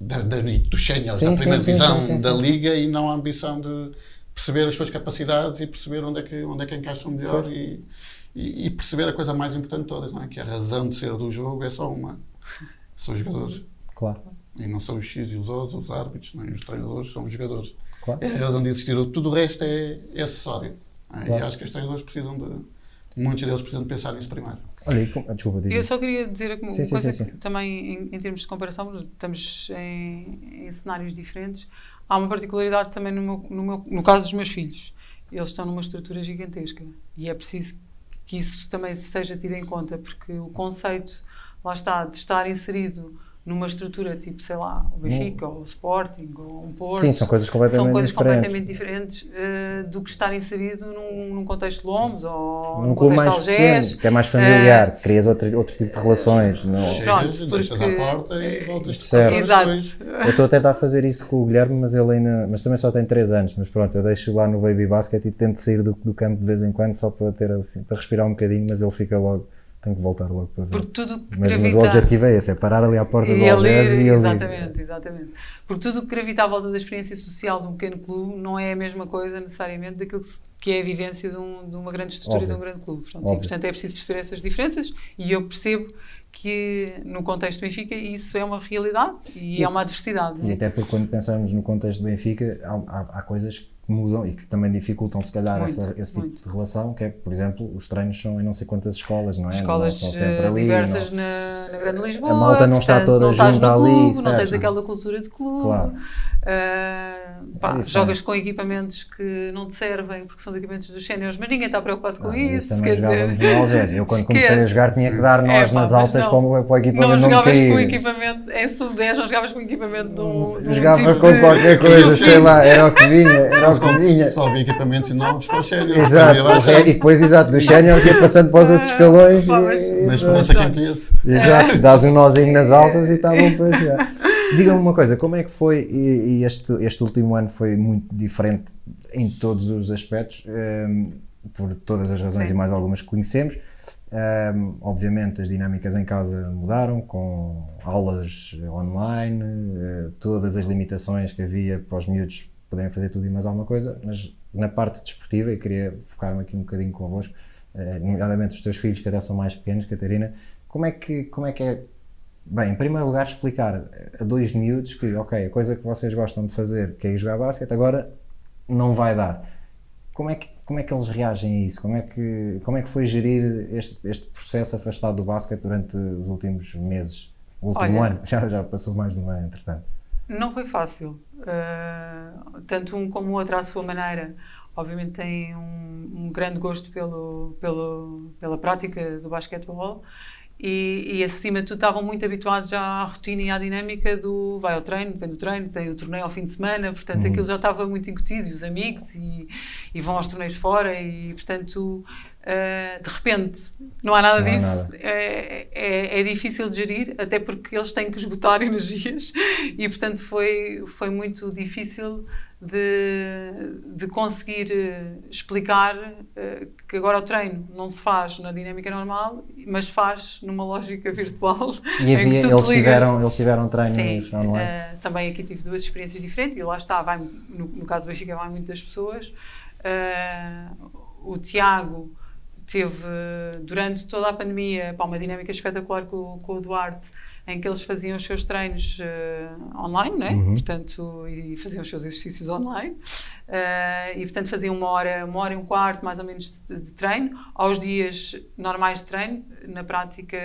da- da- dos séniores, da primeira sim, divisão sim, sim, da sim. liga e não a ambição de perceber as suas capacidades e perceber onde é que, onde é que encaixam melhor e, e, e perceber a coisa mais importante de todas, não é? que a razão de ser do jogo é só uma, são os jogadores. Claro, E não são os X e os O's, os árbitros, nem os treinadores, são os jogadores. claro. É a razão de existir. Tudo o resto é, é acessório. é? Claro. E acho que os treinadores precisam de. Muitos deles precisam de pensar nisso primeiro. Olha, ah, desculpa, diz. Eu só queria dizer uma Sim, sim, coisa sim, que sim. também em, em termos de comparação, estamos em, em cenários diferentes. Há uma particularidade também no, meu, no, meu, no caso dos meus filhos. Eles estão numa estrutura gigantesca e é preciso que isso também seja tido em conta, porque o conceito, lá está, de estar inserido numa estrutura tipo, sei lá, o Benfica, ou o Sporting, ou um Porto. Sim, são coisas completamente são coisas diferentes. completamente diferentes eh, do que estar inserido num, num contexto de Lombos ou Num num contexto de mais Algés. pequeno, que é mais familiar, crias outro, outro tipo de relações. Não, Pronto, Chegas, deixas porque- à porta e voltas-te Certo. contra Exato. Eu estou a tentar fazer isso com o Guilherme, mas ele ainda. Mas também só tem 3 anos. Mas pronto, eu deixo lá no Baby Basket e tento sair do, do campo de vez em quando só para ter assim, para respirar um bocadinho, mas ele fica logo. Tenho que voltar logo para ver. Porque tudo que Mas, mas o gravita- objetivo é esse, é parar ali à porta do E ali, Algarve e ali. exatamente, exatamente. Porque tudo o que gravita à volta da experiência social de um pequeno clube não é a mesma coisa necessariamente daquilo que, que é a vivência de, um- de uma grande estrutura e de um Óbvio. grande clube. Portanto, Óbvio. e, portanto, é preciso perceber essas diferenças e eu percebo que no contexto do Benfica isso é uma realidade e, é uma adversidade. E até porque quando pensamos no contexto do Benfica, há, há- há coisas que mudam e que também dificultam se calhar Muito, essa- esse tipo muito. de relação, que é, por exemplo, os treinos são em não sei quantas escolas, não é? Escolas não são sempre eh, ali, diversas não- na, na Grande Lisboa. A malta não está portanto, toda não estás junta no ali, clube, não certo. tens aquela cultura de clube. Claro. ah, pá, diferente. jogas com equipamentos que não te servem porque são os equipamentos dos séniores, mas ninguém está preocupado com Ah, isso. Quer dizer. Eu quando comecei a jogar tinha que dar nós É, pá, nas altas não, não, para, o, para o equipamento não, não jogavas cair. com equipamento, em sub-10 não jogavas com equipamento de um, de um Jogava tipo com de- qualquer coisa, sei lá, era o que vinha, era o que vinha. Só havia equipamentos novos para o sénior. Exato, e depois, exato, do sénior ia passando para os outros escalões Pá, mas- e, Na esperança que encolhesse. Exato, dás um nozinho nas alças e está bom para já. Diga-me uma coisa, como é que foi, e, e este, este último ano foi muito diferente em todos os aspectos, ehm, por todas as razões Sim. e mais algumas que conhecemos. Ehm, obviamente as dinâmicas em casa mudaram, com aulas online, eh, todas as limitações que havia para os miúdos poderem fazer tudo e mais alguma coisa, mas na parte desportiva, e queria focar-me aqui um bocadinho convosco, eh, nomeadamente os teus filhos que até são mais pequenos, Catarina, como é que, como é, que é Bem, em primeiro lugar, explicar a dois miúdos que, ok, a coisa que vocês gostam de fazer, que é ir jogar basquete, agora não vai dar. Como é que, como é que eles reagem a isso? Como é que, como é que foi gerir este, este processo afastado do basquete durante os últimos meses? O último Olha- ano? Já, já passou mais de um ano, entretanto. Não foi fácil. Uh, tanto um como o outro à sua maneira. Obviamente têm um, um grande gosto pelo, pelo, pela prática do basquetebol e, e acima de tudo estavam muito habituados já à rotina e à dinâmica do vai ao treino, vem do treino, tem o torneio ao fim de semana, portanto aquilo já estava muito incutido, e os amigos e, e vão aos torneios fora e portanto uh, de repente não há nada Não há disso, nada. É, é, é difícil de gerir, até porque eles têm que esgotar energias e, portanto, foi, foi muito difícil de, de conseguir eh, explicar eh, que agora o treino não se faz na dinâmica normal, mas faz numa lógica virtual. E em havia, eles, ligas. tiveram, eles tiveram Sim, online? eh, também aqui tive duas experiências diferentes e lá está, vai, no, no caso do Benfica vai muitas pessoas. O Tiago teve durante toda a pandemia pá, uma dinâmica espetacular com, com o Duarte em que eles faziam os seus treinos eh, online, não é? Portanto, e faziam os seus exercícios online. Eh, e, portanto, faziam uma hora, uma hora e um quarto, mais ou menos, de, de treino. Aos dias normais de treino, na prática,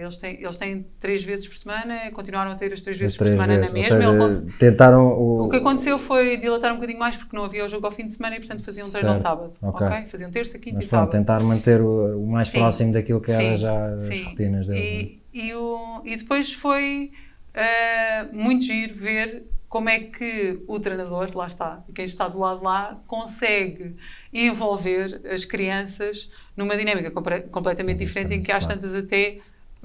eles têm, eles têm três vezes por semana, continuaram a ter as três vezes por Três semana na vezes, ou mesma. Seja, cons- tentaram o, o que aconteceu foi dilatar um bocadinho mais porque não havia o jogo ao fim de semana e, portanto, faziam um treino ao Certo, sábado. ok. ok? Faziam terça, quinta mas e sábado. tentar manter o, o mais Sim. próximo daquilo que era Sim, já as sim. rotinas deles. E, e, o, e depois foi eh, muito giro ver como é que o treinador, lá está, quem está do lado lá, consegue envolver as crianças numa dinâmica completamente diferente em que às tantas até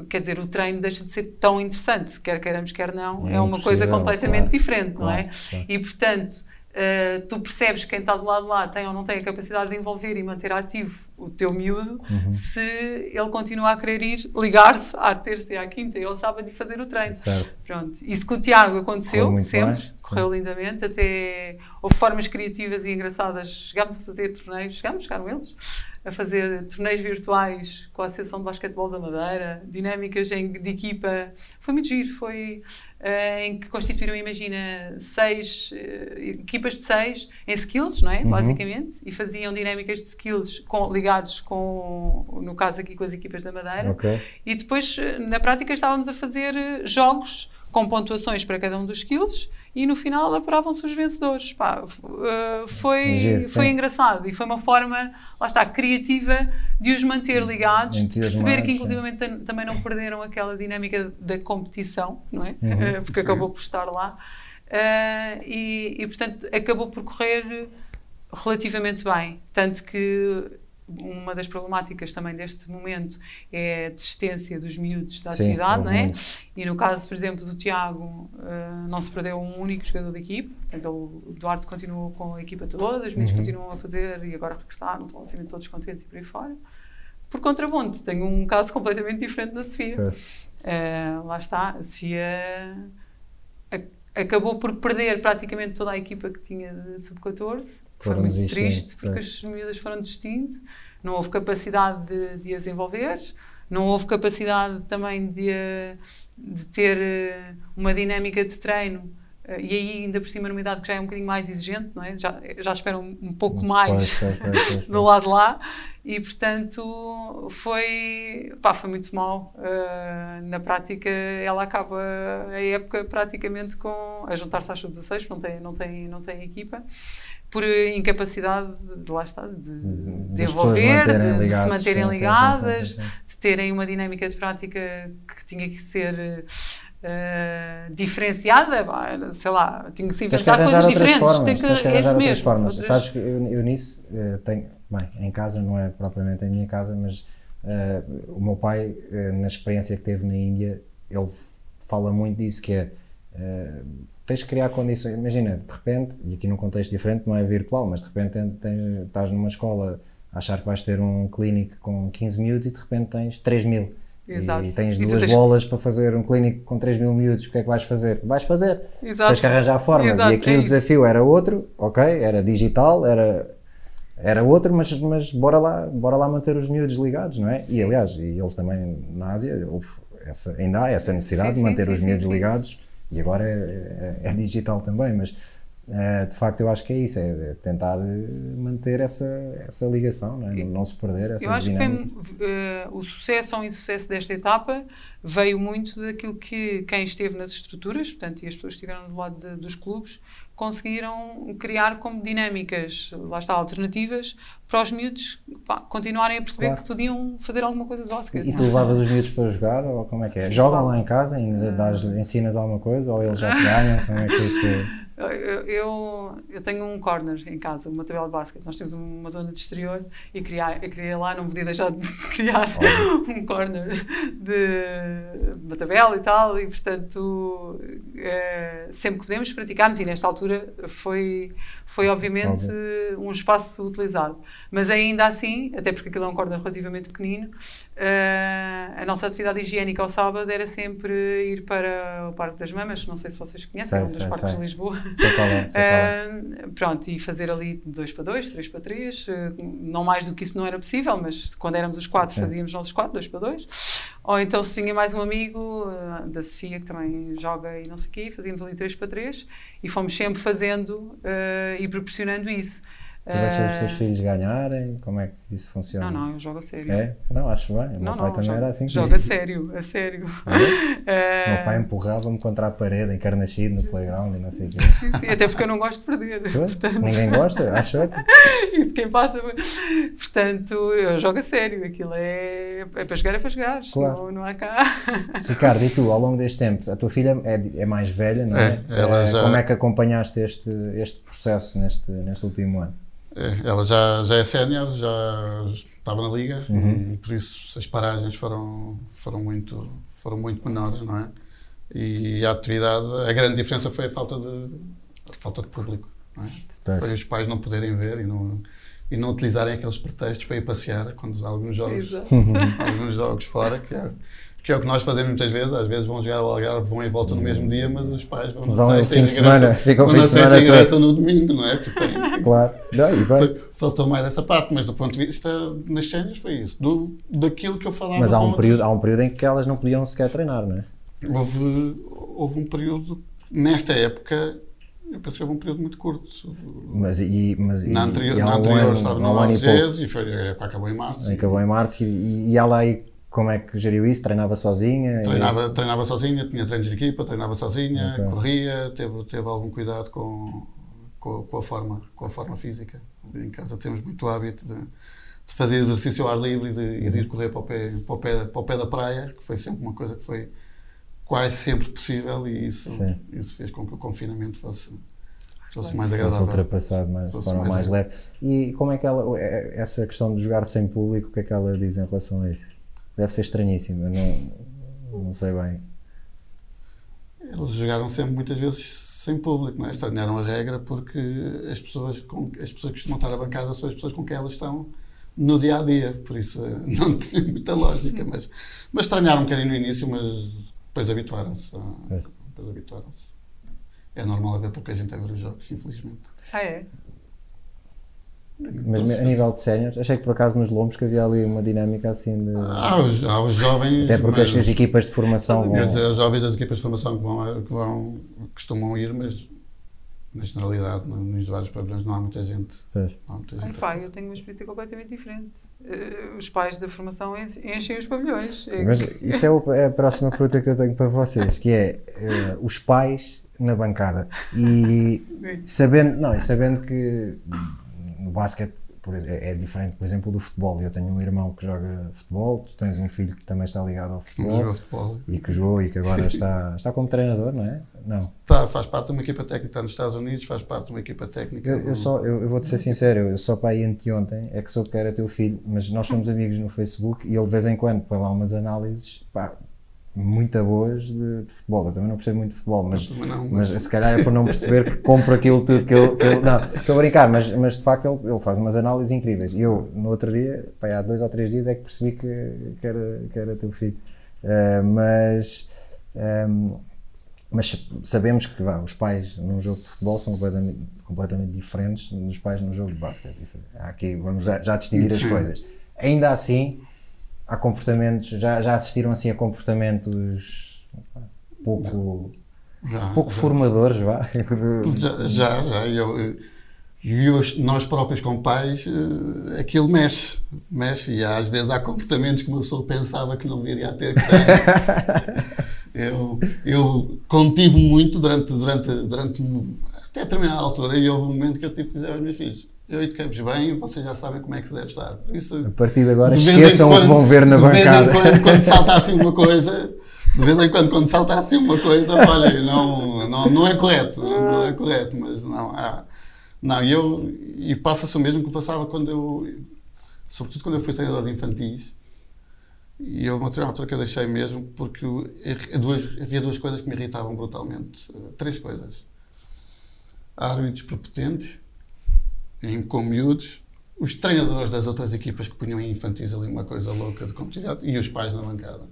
quer dizer, o treino deixa de ser tão interessante, quer queiramos, quer não, É é, uma coisa completamente claro, diferente, não é? claro. E portanto, eh, tu percebes que quem está do lado de lá tem ou não tem a capacidade de envolver e manter ativo o teu miúdo Uhum. se ele continua a querer ir ligar-se à terça e à quinta e ao sábado e fazer o treino. Certo. Pronto. Isso com o Tiago aconteceu sempre, bem, correu lindamente, até houve formas criativas e engraçadas. Chegámos a fazer torneios, chegámos, chegaram eles, a fazer torneios virtuais com a Associação de Basquetebol da Madeira, dinâmicas de equipa. Foi muito giro, foi em que constituíram, imagina, seis eh, equipas de seis em skills, não é? Uhum. Basicamente, e faziam dinâmicas de skills com, ligados com, no caso aqui, com as equipas da Madeira. Ok. E depois, eh, na prática, estávamos a fazer eh, jogos com pontuações para cada um dos skills e no final apuravam-se os vencedores. Pá, eh, foi, Giro, foi sim. engraçado e foi uma forma, lá está, criativa de os manter ligados, de perceber que sim. inclusivamente tam- também não perderam aquela dinâmica da competição, não é? Uhum. Eh, Porque acabou por estar lá. Eh, e, e, portanto, acabou por correr relativamente bem. Tanto que uma das problemáticas também deste momento é a desistência dos miúdos da Sim, atividade, houve não é? E no caso, por exemplo, do Tiago, eh, não se perdeu um único jogador da equipe. Portanto, o Duarte continuou com a equipa toda, os miúdos Uhum. continuam a fazer e agora regressaram, estão obviamente todos contentes e por aí fora. Por contraponto, tenho um caso completamente diferente da Sofia. Pois. Eh, lá está, a Sofia a- acabou por perder praticamente toda a equipa que tinha de sub-14. Foi Foram muito triste porque as miúdas foram desistindo, não houve capacidade de, de as envolver, não houve capacidade também de, eh, de ter eh, uma dinâmica de treino. Uh, e aí, ainda por cima, numa idade que já é um bocadinho mais exigente, não é? já, já esperam um, um pouco mais pois, pois, pois, do lado lá. E, portanto, foi, pá, foi muito mal. Uh, na prática, ela acaba a época praticamente com a juntar-se às sub-16, não tem, não, tem, não tem equipa, por incapacidade de, lá está, de desenvolver, de, de, se manterem ligadas, sim, sim, sim, de terem uma dinâmica de prática que tinha que ser uh, diferenciada, sei lá, tinha que se inventar coisas diferentes. Formas, tem que, que é isso mesmo. Outras... Sabes que eu, eu nisso uh, tenho, bem, em casa não é propriamente a minha casa, mas uh, o meu pai, na experiência que teve na Índia, ele fala muito disso, que é tens que criar condições. Imagina, de repente, e aqui num contexto diferente, não é virtual, mas de repente tens, estás numa escola a achar que vais ter um clínico com 15 minutos e de repente tens 3 mil. Exato. E tens duas tens... bolas para fazer um clínico com 3 mil miúdos, o que é que vais fazer? Vais fazer. Exato. Tens que arranjar formas. Exato. E aqui é o desafio era outro, ok, era digital, era, era outro, mas, mas bora, lá, bora lá manter os miúdos ligados, não é? Sim. E aliás, e eles também na Ásia, essa, ainda há essa necessidade sim, de manter sim, os miúdos ligados, e agora é, é, é digital também, mas Uh, de facto, eu acho que é isso, é tentar manter essa, essa ligação, não, é? não se perder essa Eu acho que uh, o sucesso ou insucesso desta etapa veio muito daquilo que quem esteve nas estruturas, portanto, e as pessoas que estiveram do lado de, dos clubes, conseguiram criar como dinâmicas, lá está, alternativas, para os miúdos pá, continuarem a perceber claro. que podiam fazer alguma coisa de basquete. E tu levavas os miúdos para jogar, ou como é que é? Sim, Jogam claro. lá em casa, ainda dás, ensinas alguma coisa, ou eles já te ganham, como é que é isso? Eu, eu, eu, tenho um corner em casa, uma tabela de basquete. Nós temos uma zona de exterior e criar, eu criei lá, não podia deixar de criar um corner de uma tabela e tal. E, portanto, é, sempre que podemos, praticámos. E nesta altura foi, foi obviamente, um espaço utilizado. Mas ainda assim, até porque aquilo é um corner relativamente pequenino, uh, a nossa atividade higiênica ao sábado era sempre ir para o Parque das Mamas. Não sei se vocês conhecem, é um dos parques de Lisboa. Sei qual é, sei qual é. Uh, pronto, e fazer ali 2 para 2, 3 para 3, uh, não mais do que isso não era possível, mas quando éramos os quatro, fazíamos nós os quatro, 2 para 2. Ou então se vinha mais um amigo da Sofia, que também joga e não sei o quê, fazíamos ali 3 para 3 e fomos sempre fazendo e proporcionando isso. Tu deixas os teus filhos ganharem? Como é que isso funciona? Não, não, eu jogo a sério. É? Não, acho bem. O não, meu pai não, também jogo, era assim. Joga a sério, a sério. É? meu pai empurrava-me contra a parede, encarnascido no playground e não sei o quê. Sim, sim, até porque eu não gosto de perder. Portanto... Ninguém gosta, acho que. e de quem passa. Portanto, eu jogo a sério. Aquilo é, é para jogar, é para jogar. Claro. Não, não há cá. Ricardo, e tu, ao longo deste tempo, a tua filha é, é mais velha, não é? é, ela já... Como é que acompanhaste este, este processo neste, neste último ano? É, ela já, já é sénior, já estava na liga uhum. e por isso as paragens foram, foram, muito, foram muito menores, não é? E a atividade, a grande diferença foi a falta de, a falta de público, não é? Foi os pais não poderem ver e não, e não utilizarem aqueles pretextos para ir passear quando há alguns jogos, alguns jogos fora, que é, que é o que nós fazemos muitas vezes, às vezes vão jogar ao Algarve, vão e voltam no mesmo dia, mas os pais vão na vão sexta e regressam, vão na sexta e regressam no domingo, não é? Tem, claro. Não, foi, faltou mais essa parte, mas do ponto de vista nas cenas foi isso, do, daquilo que eu falava. Mas há um, período, há um período em que elas não podiam sequer treinar, não é? Houve, houve um período, nesta época, eu penso que houve um período muito curto. Mas, e, mas, na anterior, e, na anterior ano, estava no Algés e, foi, acabou em março. Acabou em março e, e ela aí como é que geriu isso? Treinava sozinha? Treinava, e... treinava sozinha, tinha treinos de equipa, treinava sozinha, okay. corria, teve, teve algum cuidado com, com, com, a forma, com a forma física. Em casa temos muito hábito de, de fazer exercício ao ar livre e de, e de, ir correr para o, pé, para, o pé, para o pé da praia, que foi sempre uma coisa que foi quase sempre possível e isso, isso fez com que o confinamento fosse, fosse mais agradável. Fosse ultrapassado mais, fosse forma mais, mais leve. E como é que ela, essa questão de jogar sem público, o que é que ela diz em relação a isso? Deve ser estranhíssimo, eu não, não sei bem. Eles jogaram sempre muitas vezes sem público, não é? estranharam a regra porque as pessoas, com, as pessoas que costumam estar à bancada são as pessoas com quem elas estão no dia a dia, por isso não tinha muita lógica, mas, mas estranharam um bocadinho no início, mas depois habituaram-se. Depois habituaram-se. É normal haver pouca gente a ver os jogos, infelizmente. Ah, é? Mas a nível de séniores, achei que por acaso nos lombos que havia ali uma dinâmica assim de. Há os, há os jovens. Até porque mas, as equipas de formação vão. mas os jovens das equipas de formação que vão, que vão costumam ir, mas na generalidade, no- nos vários padrões, não há muita gente. Pois. Não há muita Ai, gente. pá, eu tenho uma experiência completamente diferente. Eh, os pais da formação en- enchem os pavilhões. É- Mas isso é, o- é a próxima pergunta que eu tenho para vocês, que é eh, os pais na bancada. E sabendo, não, e sabendo que no basquete por ex- é, é diferente, por exemplo, do futebol. Eu tenho um irmão que joga futebol, tu tens um filho que também está ligado ao futebol futebol. e que jogou e que agora está, está como treinador, não é? Não. Tá, faz parte de uma equipa técnica, está nos Estados Unidos, faz parte de uma equipa técnica. Eu, eu só, eu, eu vou-te ser sincero, eu só para aí anteontem é que soube que era teu filho, mas nós somos amigos no Facebook e ele de vez em quando põe lá umas análises pá, muito boas de, de futebol. Eu também não percebo muito de futebol, mas, mas se calhar é por não perceber que compro aquilo tudo que ele. não, estou a brincar, mas, mas de facto ele, ele faz umas análises incríveis. E eu, no outro dia, pá, há dois ou três dias, é que percebi que, que, era, que era teu filho. Ah, mas. ahm, mas sabemos que vá, os pais num jogo de futebol são completamente, completamente diferentes dos pais num jogo de basquete. Isso, aqui, vamos já, já distinguir as coisas. Ainda assim, há comportamentos, já, já assistiram assim a comportamentos pouco, Já, pouco já. formadores, vá. Já, já, já. Eu, eu- nós próprios como pais, eh, aquilo mexe, mexe e às vezes há comportamentos que uma pessoa pensava que não viria a ter que tem. eu, eu contive muito durante, durante, durante até determinada altura e houve um momento que eu tive que dizer aos meus filhos eu eduquei-vos bem, vocês já sabem como é que se deve estar. Por isso, A partir de agora, de vez em esqueçam o que quando- vão ver na de bancada. vez em quando, quando salta assim uma coisa, de vez em quando, quando salta assim uma coisa, olha, não, não, não é correto, não é correto, mas não há. Não, e eu, e passa-se o mesmo que passava quando eu, sobretudo quando eu fui treinador de infantis, e houve uma treinadora que eu deixei mesmo, porque duas, havia duas coisas que me irritavam brutalmente. Três coisas. Árbitros prepotentes, em, com miúdos, os treinadores das outras equipas que punham em infantis ali uma coisa louca de competitividade e os pais na bancada.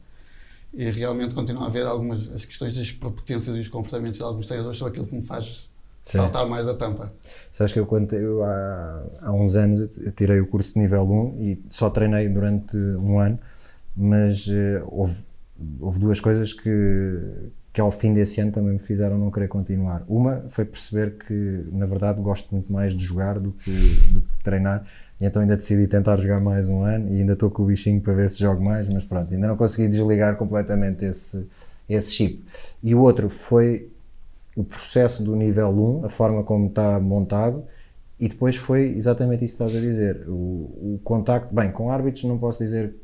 E realmente continua a haver algumas as questões das prepotências e os comportamentos de alguns treinadores são aquilo que me faz Sim. saltar mais a tampa. Sabes que eu, quando, eu há, há uns anos tirei o curso de nível 1 e só treinei durante um ano, mas eh, houve, houve duas coisas que, que ao fim desse ano também me fizeram não querer continuar. Uma foi perceber que, na verdade, gosto muito mais de jogar do que, do que de treinar. E então ainda decidi tentar jogar mais um ano e ainda estou com o bichinho para ver se jogo mais, mas pronto, ainda não consegui desligar completamente esse, esse chip. E o outro foi o processo do nível 1, a forma como está montado, e depois foi exatamente isso que estás a dizer. O, o contacto, bem, com árbitros não posso dizer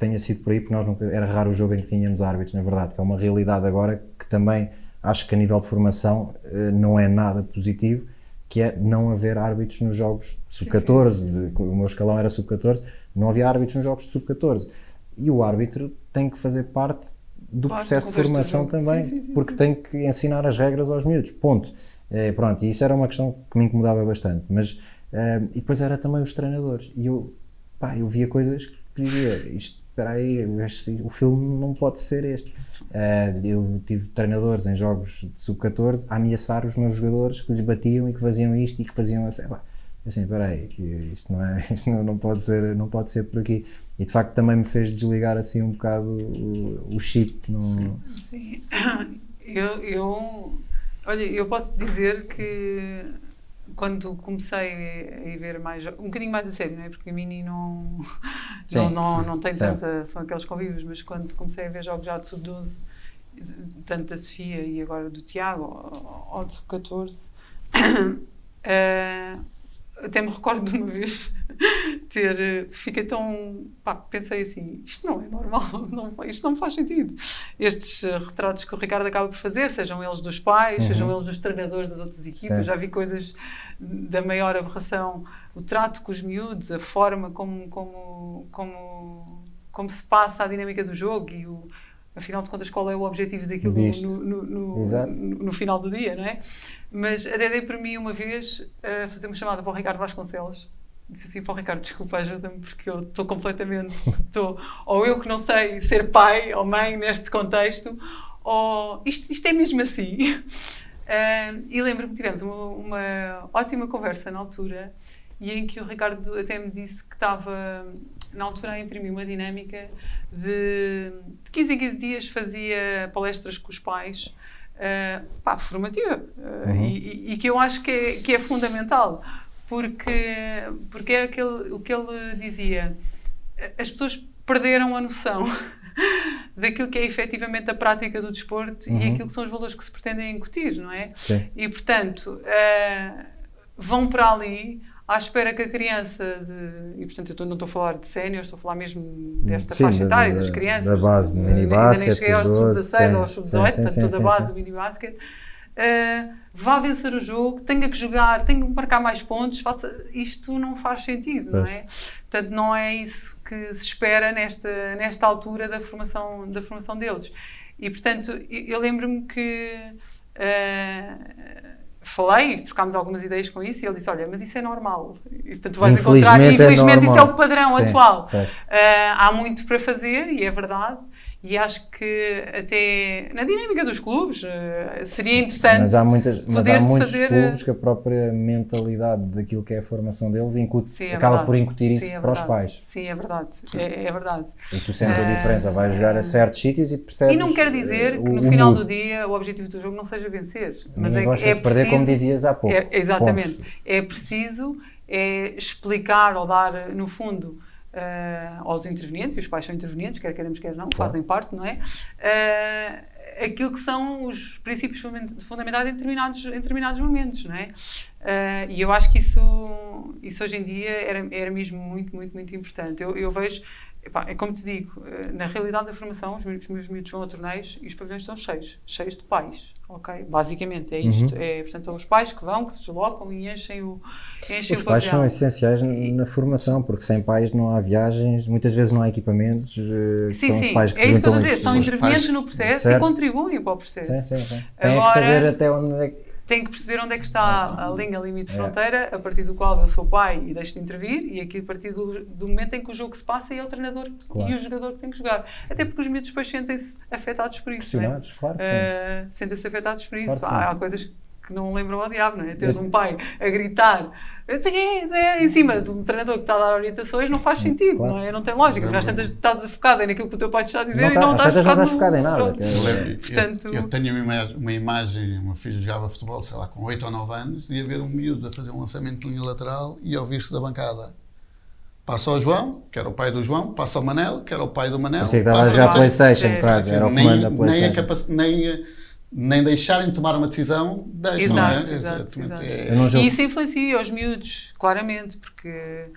tenha sido por aí, porque nós nunca, era raro o jogo em que tínhamos árbitros, na verdade, que é uma realidade agora que também acho que a nível de formação eh, não é nada positivo, que é não haver árbitros nos jogos sub-14, de- o meu escalão era sub-14, não havia árbitros nos jogos de sub-14. E o árbitro tem que fazer parte do do processo de formação também, Sim, sim, sim, porque tem que ensinar as regras aos miúdos, ponto. Eh, pronto, e isso era uma questão que me incomodava bastante, mas eh, e depois era também os treinadores, e eu, pá, eu via coisas que dizia, isto, espera aí, este- o filme não pode ser este. Eh, eu tive treinadores em jogos de sub-14 a ameaçar os meus jogadores que lhes batiam e que faziam isto e que faziam assim, assim, espera aí, isto não é, isto não, não pode ser, não pode ser por aqui. E de facto também me fez desligar assim um bocado o, o chip. No, Sim. Eu, eu, olha, eu posso dizer que quando comecei a ver mais, um bocadinho mais a sério, não é? Porque a Mini não, Sim, não, não, sim, não tem certo. tanta, são aqueles convívios, mas quando comecei a ver jogos já de sub-12, tanto da Sofia e agora do Tiago, ou, de sub-14, eh, até me recordo de uma vez ter. eh, Fiquei tão. Pá, pensei assim: isto não é normal, não, isto não faz sentido. Estes eh, retratos que o Ricardo acaba por fazer, sejam eles dos pais, sejam eles dos treinadores das outras equipas, já vi coisas da maior aberração. O trato com os miúdos, a forma como, como, como, como se passa a dinâmica do jogo e o. Afinal de contas, qual é o objetivo daquilo no, no, no, no, final do dia, não é? Mas até dei para mim uma vez a fazer uma chamada para o Ricardo Vasconcelos. Disse assim para o Ricardo: desculpa, ajuda-me, porque eu estou completamente. Estou, ou eu que não sei ser pai ou mãe neste contexto, ou isto, isto é mesmo assim. Ah, e lembro-me que tivemos uma, uma ótima conversa na altura e em que o Ricardo até me disse que estava, na altura, a imprimir uma dinâmica de, de 15 em 15 dias fazia palestras com os pais, uh, pá, formativa, uh, uhum. e, e, que eu acho que é, que é fundamental, porque, porque é aquele, o que ele dizia, as pessoas perderam a noção daquilo que é efetivamente a prática do desporto uhum. e aquilo que são os valores que se pretendem incutir, não é? Sim. E, portanto, uh, vão para ali à espera que a criança, de, e portanto eu não estou a falar de séniores, estou a falar mesmo desta sim, faixa etária, das crianças, da base do mini ainda nem cheguei aos sub-16 ou aos sub-18, portanto toda a base do mini basket, uh, vá vencer o jogo, tenha que jogar, tenha que marcar mais pontos, faça, isto não faz sentido, pois. não é? Portanto, não é isso que se espera nesta, nesta altura da formação, da formação deles. E, portanto, eu lembro-me que uh, falei, trocámos algumas ideias com isso e ele disse, olha, mas isso é normal. E, portanto, vais encontrar, e infelizmente é isso é o padrão Sim, atual. Uh, há muito para fazer e é verdade. E acho que até na dinâmica dos clubes uh, seria interessante mas há muitas, mas há muitos fazer... clubes que a própria mentalidade daquilo que é a formação deles incute, Sim, é acaba verdade. por incutir isso Sim, é para os pais. Sim, é verdade. É, é verdade. E tu sentes a diferença, vais jogar a certos sítios e percebes. E não quer dizer uh, que no final do dia o objetivo do jogo não seja vencer. Mas é, gosta é de perder, como dizias há pouco. É, exatamente. Pontos. É preciso é explicar ou dar, no fundo, uh, aos intervenientes, e os pais são intervenientes, quer queremos, quer não, claro. fazem parte, não é? Uh, aquilo que são os princípios fundamentais em determinados, em determinados momentos, não é? Uh, e eu acho que isso, isso hoje em dia era, era mesmo muito, muito, muito importante. Eu, eu vejo Epá, é como te digo, eh, na realidade da formação, os meus, os meus miúdos vão a torneios e os pavilhões são cheios, cheios de pais, ok? Basicamente é isto. Uhum. É, portanto, são os pais que vão, que se deslocam e enchem o, enchem os o pais são essenciais na formação, porque sem pais não há viagens, muitas vezes não há equipamentos. Eh, sim, sim, é isso que eu estou a dizer, são intervenientes no processo certo. e contribuem para o processo. Sim, sim, sim. Tem Agora, que saber até onde é que tem que perceber onde é que está a linha limite é. fronteira, a partir do qual eu sou pai e deixo de intervir, e aqui a partir do, do momento em que o jogo se passa e é o treinador claro. e o jogador que tem que jogar. Até porque os miúdos depois sentem-se afetados por isso. Pressionados, é? claro que. Uh, sentem-se afetados por isso. Claro há, há coisas que não lembram ao diabo, não é? Teres um pai a gritar é, em cima de um treinador que está a dar orientações não faz sentido, claro. não é? Não tem lógica. Já tantas estás focado naquilo que o teu pai te está a dizer não e não estás focado, não estás focado em nada. Eu, Portanto, eu, eu, tenho uma imagem, uma imagem, o meu filho jogava futebol, sei lá, com 8 ou 9 anos, e a ver um miúdo a fazer um lançamento de linha lateral e ouvir-se da bancada. Passa ao João, que era o pai do João, passa ao Manel, que era o pai do Manel. Achei que estava a jogar Playstation, era o comando da Playstation. Nem a, nem nem deixarem tomar uma decisão das exato, não é? Exato, exato. É... E isso influencia os miúdos, claramente, porque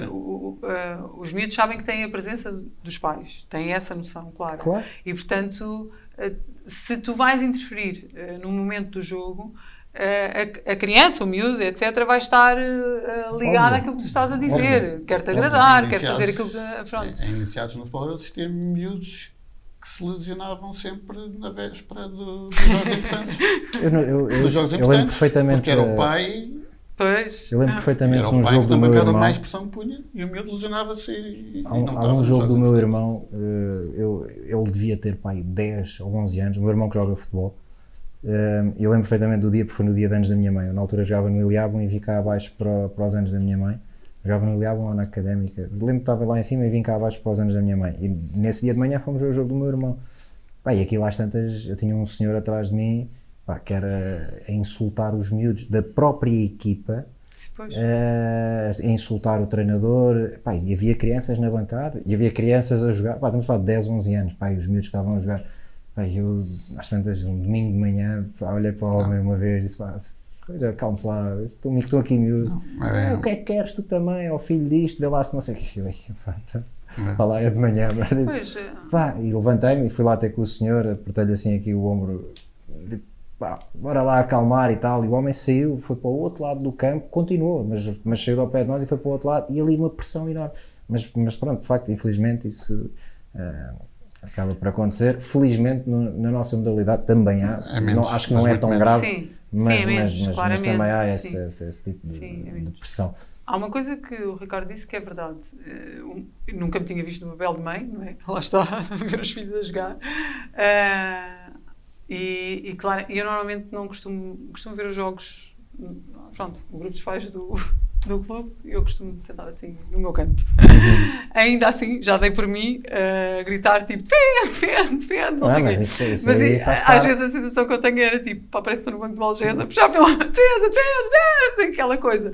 uh, uh, os miúdos sabem que têm a presença dos pais, têm essa noção, claro. claro. E, portanto, uh, se tu vais interferir no momento do jogo, a, a, criança, o miúdo, etc., vai estar uh, ligado àquilo que tu estás a dizer. Quer-te agradar, quer fazer aquilo que. Pronto. Em, iniciados no futebol existiam miúdos que se lesionavam sempre na véspera do, dos jogos importantes. eu, eu, eu, dos jogos importantes. perfeitamente. Porque era o pai. Pois. Eu lembro ah. perfeitamente Era o pai que na bancada mais pressão punha e o miúdo lesionava-se e, há, e não Há um jogo do meu irmão, eh, eu, ele devia ter pai 10 ou 11 anos, o meu irmão que joga futebol. Eh, eu lembro perfeitamente do dia, porque foi no dia de anos da minha mãe. Eu, na altura jogava no Iliabum e vi cá abaixo para, para os anos da minha mãe. Jogava no Iliabum ou na Académica. Lembro que estava lá em cima e vim cá abaixo para os anos da minha mãe. E nesse dia de manhã fomos ver o jogo do meu irmão. Pá, e aquilo às tantas, eu tinha um senhor atrás de mim pá, que era a insultar os miúdos da própria equipa. Uh, a insultar o treinador, pá, e havia crianças na bancada, e havia crianças a jogar, pá, estamos a falar de 10, 11 anos, pá, e os miúdos estavam a jogar, pá, eu às tantas, um domingo de manhã, pá, olhei para o homem uma vez e disse, pá, calme-se lá, estou, estou aqui miúdo. É... ah, o que é que queres tu também? Ao filho disto, vê lá se não sei o que. Está lá é de manhã. Pois. É. Pá, e levantei-me e fui lá ter com o senhor, apertei-lhe assim aqui o ombro. Pá, bora lá acalmar e tal. E o homem saiu, foi para o outro lado do campo, continuou, mas, mas saiu ao pé de nós e foi para o outro lado. E ali uma pressão enorme. Mas, mas pronto, de facto, infelizmente, isso. Uh, acaba por acontecer. Felizmente, no, na nossa modalidade também há. É menos, não, acho que não é tão menos. grave, sim, mas, sim, é menos, mas, mas, também há esse, esse, esse, tipo de, sim, é de pressão. Há uma coisa que o Ricardo disse que é verdade. Uh, nunca me tinha visto no papel de mãe, não é? Lá está, a ver os filhos a jogar. Uh, e, e, claro, eu normalmente não costumo, costumo ver os jogos. Pronto, o grupo dos pais do, do clube, eu costumo sentar assim no meu canto. Uhum. Ainda assim, já dei por mim a gritar tipo defende, defende, defende. Não Ah, sei mas isso- isso Mas e, às vezes a sensação que eu tenho era tipo, que estou no banco de Malgesa, puxar pela defesa, defesa, defesa, aquela coisa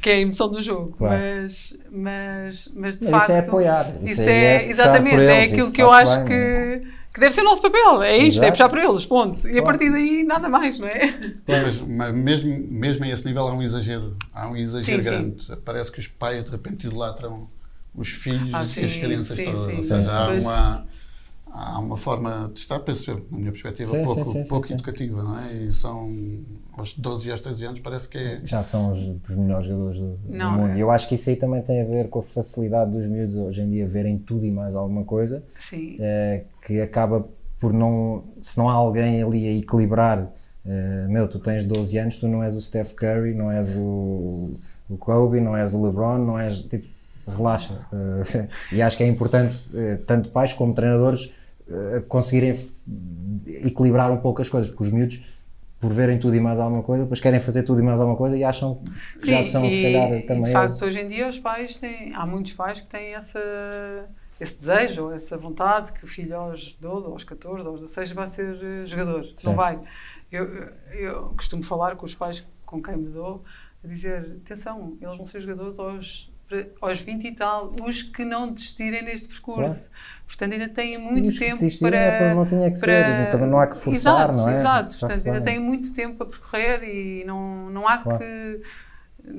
que é a emoção do jogo. Claro. Mas, mas, mas de Mas facto. isso é apoiar, isso Isso, é, é exatamente, é aquilo que eu acho bem, que, que deve ser o nosso papel. É isto, é Exato. puxar por eles, ponto. E a Claro. partir daí nada mais, não é? Mas, mas mesmo, mesmo a esse nível há um exagero, há um exagero Sim, sim. grande. Parece que os pais de repente idolatram os filhos Ah, e as sim, crianças sim, todas. sim. Ou seja, há Pois. uma, há uma forma de estar, penso eu, na minha perspectiva, Sim, pouco, sim, sim, pouco sim, sim. educativa, não é? E são aos 12 e aos 13 anos parece que é. Já são os, os melhores jogadores do, do Não, mundo. é. E eu acho que isso aí também tem a ver com a facilidade dos miúdos hoje em dia verem tudo e mais alguma coisa, Sim. eh, que acaba por não. Se não há alguém ali a equilibrar, eh, meu, tu tens 12 anos, tu não és o Steph Curry, não és o, o Kobe, não és o LeBron, não és. Tipo, relaxa. Eh, e acho que é importante, tanto pais como treinadores, eh, conseguirem equilibrar um pouco as coisas, porque os miúdos. Por verem tudo e mais alguma coisa, depois querem fazer tudo e mais alguma coisa e acham que já Sim, são, e, se calhar, e também. de facto, eles. hoje em dia, os pais têm. Há muitos pais que têm essa, esse desejo ou essa vontade que o filho aos 12, aos 14, aos 16 vai ser eh, jogador. Sim. Não vai. Eu, eu costumo falar com os pais com quem me dou, a dizer: atenção, eles vão ser jogadores aos, aos 20 e tal, os que não desistirem neste percurso. Portanto, ainda têm muito tempo para. é porque não tinha que ser, para- também não há que forçar, exato, não é? Exato, portanto, ainda têm muito tempo a percorrer e não, não há Claro. que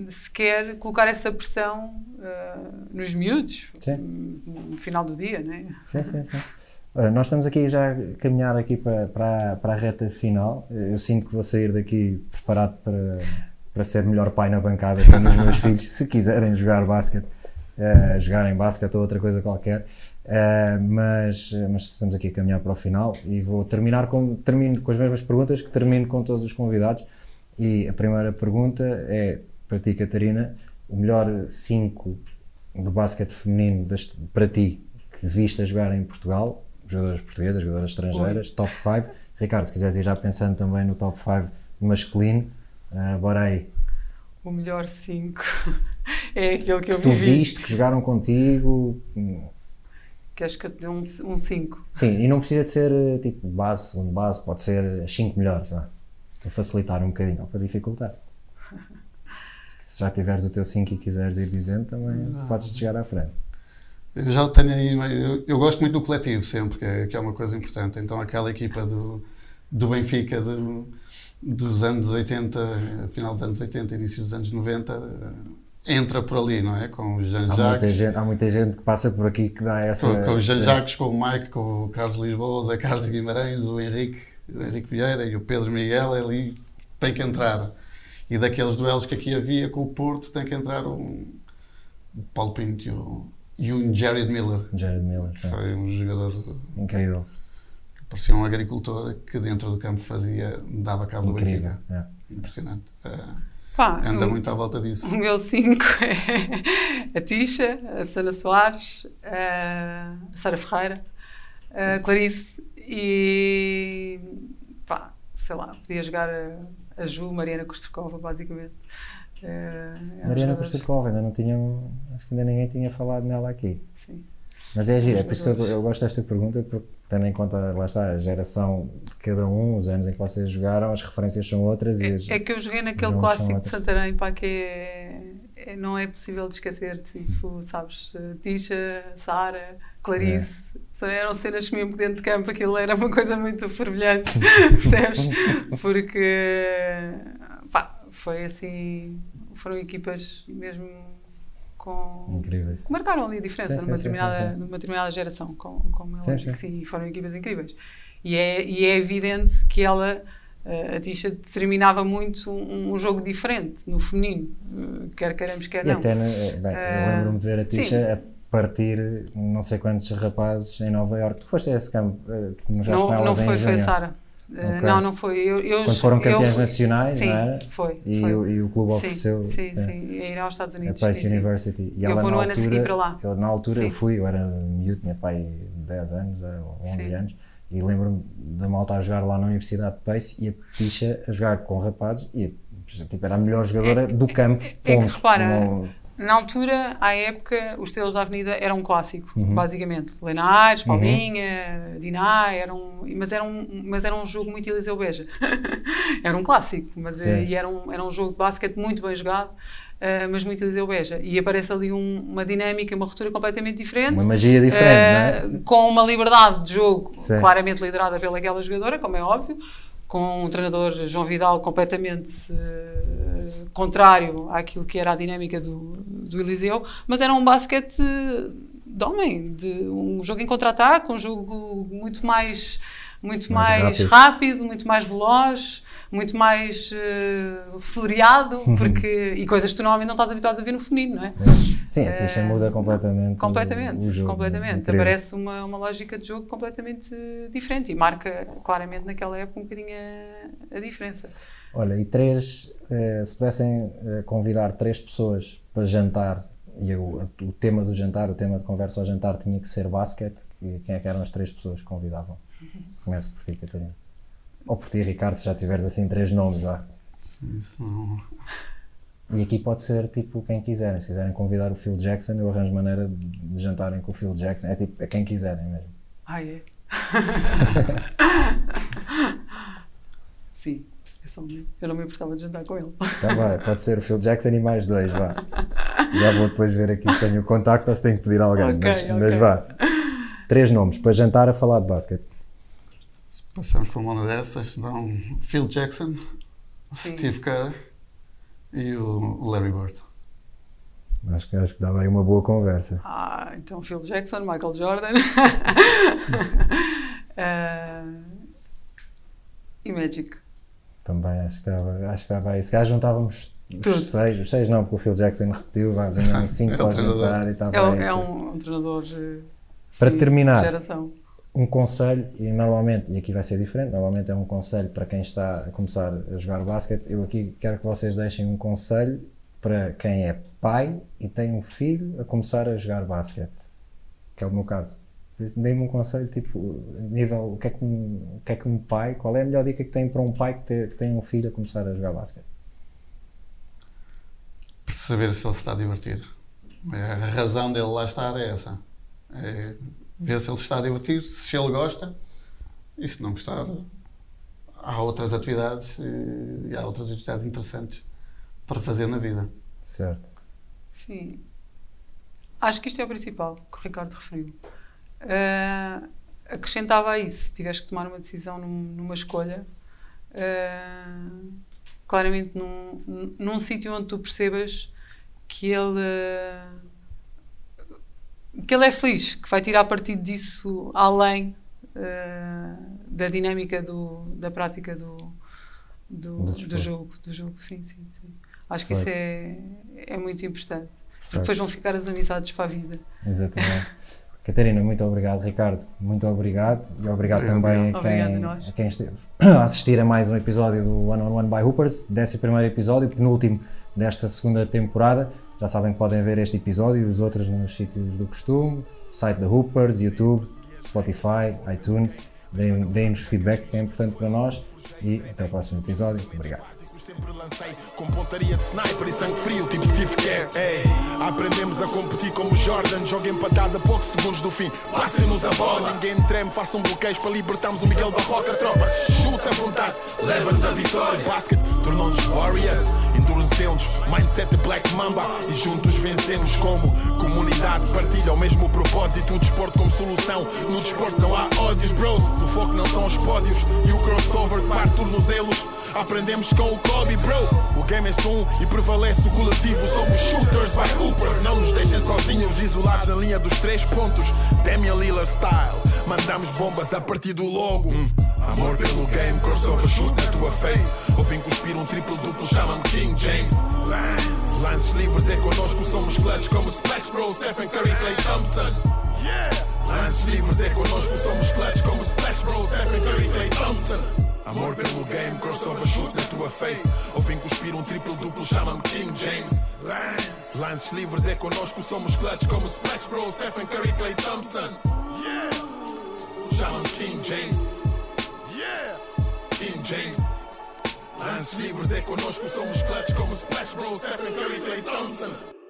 sequer colocar essa pressão ah, nos miúdos Sim. no final do dia, né? Sim, sim, sim. Ora, nós estamos aqui já a caminhar aqui para, para, para a reta final. Eu sinto que vou sair daqui preparado para, para ser melhor pai na bancada com os meus filhos, se quiserem jogar basquete, eh, jogarem basquete ou outra coisa qualquer. Eh, mas, mas estamos aqui a caminhar para o final e vou terminar com, termino com as mesmas perguntas que termino com todos os convidados. E a primeira pergunta é para ti, Catarina, o melhor 5 do basquete feminino das- para ti que viste a jogar em Portugal, jogadoras portuguesas, jogadoras estrangeiras, top 5. Ricardo, se quiseres ir já pensando também no top 5 masculino, ah, bora aí. O melhor 5 é aquele que eu Tu vivi. viste que jogaram contigo, Queres que eu te dê um 5? sim, e não precisa de ser eh, tipo base, segundo base, pode ser as 5 melhores, vá, para facilitar um bocadinho, ou para dificultar. Se já tiveres o teu 5 e quiseres ir dizendo, também podes chegar à frente. Eu já tenho aí, eu, eu gosto muito do coletivo sempre, que é, que é uma coisa importante. Então aquela equipa do, do Benfica do- dos anos 80, final dos anos 80, início dos anos 90, eh, entra por ali, não é? Com o Jean Há muita, Jacques, gente, há muita gente que passa por aqui que dá essa. com, com o Jean Jacques, com o Mike, com o Carlos Lisboa, o Zé Carlos Guimarães, o Henrique, o Henrique Vieira e o Pedro Miguel, ali tem que entrar. E daqueles duelos que aqui havia com o Porto, tem que entrar um, Paulo Pinto e, um Jared Miller. Jared Miller, que. Foi um jogador incrível. Parecia um agricultor que dentro do campo fazia, dava cabo do incrível. Benfica. é. Impressionante. É, Pá, anda o- muito à volta disso. O meu 5 é a Tisha, a Sara Soares, a Sara Ferreira, a Clarice e pá, sei lá, podia jogar a, a Ju, Mariana Kostrokova, basicamente. Eram Mariana Kostrikova, ainda não tinham. Acho que ainda ninguém tinha falado nela aqui. Sim. Mas é giro, é por isso que eu, jogadores. eu gosto desta pergunta, porque tendo em conta, lá está, a geração de cada um, os anos em que vocês jogaram, as referências são outras e as, É, é que eu joguei naquele clássico de. Santarém, pá, que é, é- não é possível de esquecer, tipo, sabes, Tisha, Sara, Clarice, só eram cenas que mesmo dentro de campo aquilo era uma coisa muito fervilhante, percebes? Porque, pá, foi assim, foram equipas mesmo com... incríveis. que marcaram ali a diferença Sim, numa, sim, determinada, sim, numa determinada geração, com, como ela e foram equipas incríveis. E é, e é evidente que ela, eh, a Tisha, determinava muito um, um jogo diferente no feminino, eh, quer queiramos, quer E não. até, eh, bem, eu lembro-me de ver a. Tisha a partir não sei quantos rapazes em Nova Iorque. Tu foste a esse campo, nos Não, não foi, foi a. Sara. Eh, Ok. Não, não foi. Eu, eu, Quando foram eu campeões fui- nacionais, sim, não era? foi. E, foi. o, e o clube sim, ofereceu sim, sim, a ir aos Estados a Unidos. Pace sim, sim. University. E Eu ela, vou no ano a seguir para lá. Eu, na altura eu Sim. fui, eu era miúdo, tinha pai 10 anos eh, ou 11 Sim. anos, e lembro-me da malta a jogar lá na Universidade de Pace e a Tisha a jogar com rapazes e Tipo, era a melhor jogadora do campo. É que ponto. repara, Não- na altura, à época, os Estrelas da Avenida eram um clássico, Uhum. basicamente. Lena Aires, Paulinha, Diná, eram, mas, era um, mas era um jogo muito Eliseu Beja. era um clássico, mas eh, Sim. e era, um, era um jogo de basquete muito bem jogado, eh, mas muito Eliseu Beja. E aparece ali um- uma dinâmica, uma ruptura completamente diferente. Uma magia diferente, Eh, não é? Com uma liberdade de jogo Sim. claramente liderada pelaquela jogadora, como é óbvio, com um treinador João Vidal completamente eh, contrário àquilo que era a dinâmica do, do Eliseu, mas era um basquete de homem, de um jogo em contra-ataque, um jogo muito mais muito Mais mais, rápido. rápido. muito mais veloz, muito mais eh, floreado, Uhum. porque e coisas que tu normalmente não estás habituado a ver no feminino, não é? Sim, a Tisha muda completamente. o- Completamente, o jogo, completamente. incrível. Aparece uma, uma lógica de jogo completamente eh, diferente e marca claramente naquela época um bocadinho a, a diferença. Olha, e três, eh, se pudessem eh, convidar três pessoas para jantar, e o, o tema do jantar, o tema de conversa ao jantar tinha que ser basquete, e quem é que eram as três pessoas que convidavam? Começo por ti, Catarina. Ou por ti, Ricardo, se já tiveres assim três nomes lá. Isso não- E aqui pode ser tipo quem quiserem. Se quiserem convidar o Phil Jackson, eu arranjo maneira de, jantarem com o Phil Jackson. É tipo, é quem quiserem mesmo. Ah, é? Sim, é só. Eu não me importava de jantar com ele. Então vai, pode ser o Phil Jackson e mais dois, vá. Já vou depois ver aqui se tenho o contacto ou se tenho que pedir a alguém. Ok, mas, ok. mas vá. Três nomes para jantar a falar de basquete. Se passamos por uma dessas, dão Phil Jackson, Sim. Steve Kerr e o Larry Bird. Acho que, acho que dava aí uma boa conversa. Ah, então Phil Jackson, Michael Jordan. Ah, e Magic. Também acho que dava, acho que dava aí. Se calhar juntávamos Tudo. os seis, os seis não, porque o Phil Jackson repetiu, vá, vinham cinco É para jantar e estava É, um- aí. é um, um treinador. eh, Para sim, terminar. de Geração. Um conselho, e normalmente, e aqui vai ser diferente, normalmente é um conselho para quem está a começar a jogar basquete. Eu aqui quero que vocês deixem um conselho para quem é pai e tem um filho a começar a jogar basquete, que é o meu caso. Deem-me um conselho, tipo, nível, o que, é que um, que é que um pai, qual é a melhor dica que tem para um pai que que tem um filho a começar a jogar basquete? Para saber se ele se está a divertir. A razão dele lá estar é essa. É ver se ele está a divertir, se ele gosta e se não gostar, há outras atividades e, há outras atividades interessantes para fazer na vida. Certo. Sim. Acho que isto é o principal que o Ricardo referiu. Ah, acrescentava a isso, se tivesse que tomar uma decisão num- numa escolha, ah, claramente num, num, sítio onde tu percebas que ele, ah, que ele é feliz, que vai tirar partido disso além ah, da dinâmica do, da prática do, do, Do jogo. Do jogo, sim, sim, sim. Acho que isso é, é muito importante. Porque depois vão ficar as amizades para a vida. Exatamente. Catarina, muito obrigado. Ricardo, muito obrigado. E obrigado, Obrigado, também obrigado. a quem, Obrigado a quem esteve a assistir a mais um episódio do One on One by Hoopers, décimo primeiro episódio, penúltimo desta segunda temporada. Já sabem que podem ver este episódio e os outros nos sítios do costume, site da Hoopers, YouTube, Spotify, iTunes. Deem- Deem-nos feedback que é importante para nós e até o próximo episódio. Obrigado. Sempre lancei com pontaria de sniper e sangue frio, tipo Steve Kerr. Aprendemos a competir como Jordan. Joga empatada a poucos segundos do fim. Passem-nos a bola, ninguém treme. Bloqueios para libertarmos o Miguel Barroca. Tropa, chuta à vontade, leva-nos a vitória. Basket tornou-nos Warriors, endurecemos. Mindset Black Mamba e juntos vencemos como comunidade. Partilha o mesmo propósito. O desporto como solução. No desporto não há ódios, bros. O foco não são os pódios e o crossover que parte tornozelos. Aprendemos com o Kobe, bro. O game é um e prevalece o coletivo. Somos shooters by hoopers. Não nos deixem sozinhos, isolados na linha dos três pontos. Damian Lillard style. Mandamos bombas a partir do logo. Hum. Amor pelo game, crossover shoot na tua face. Ou vim cuspir um triplo duplo, chama-me King James. Lance. Livres é connosco, somos clutch como Splash Bros, Stephen Curry, Clay Thompson. Yeah. Lances livres é connosco, somos clutch como Splash Bros, Stephen Curry, Clay Thompson. Amor pelo game, crossover shoot na tua face. Ou cuspir um triplo duplo, chama-me King James. Lance. Lances livres é connosco, somos clutch como Splash Bros, Stephen Curry, Clay Thompson. Yeah. Chama-me King James. James. Lance livres é connosco, somos clutch como Splash Bros, Stephen Curry, Clay Thompson.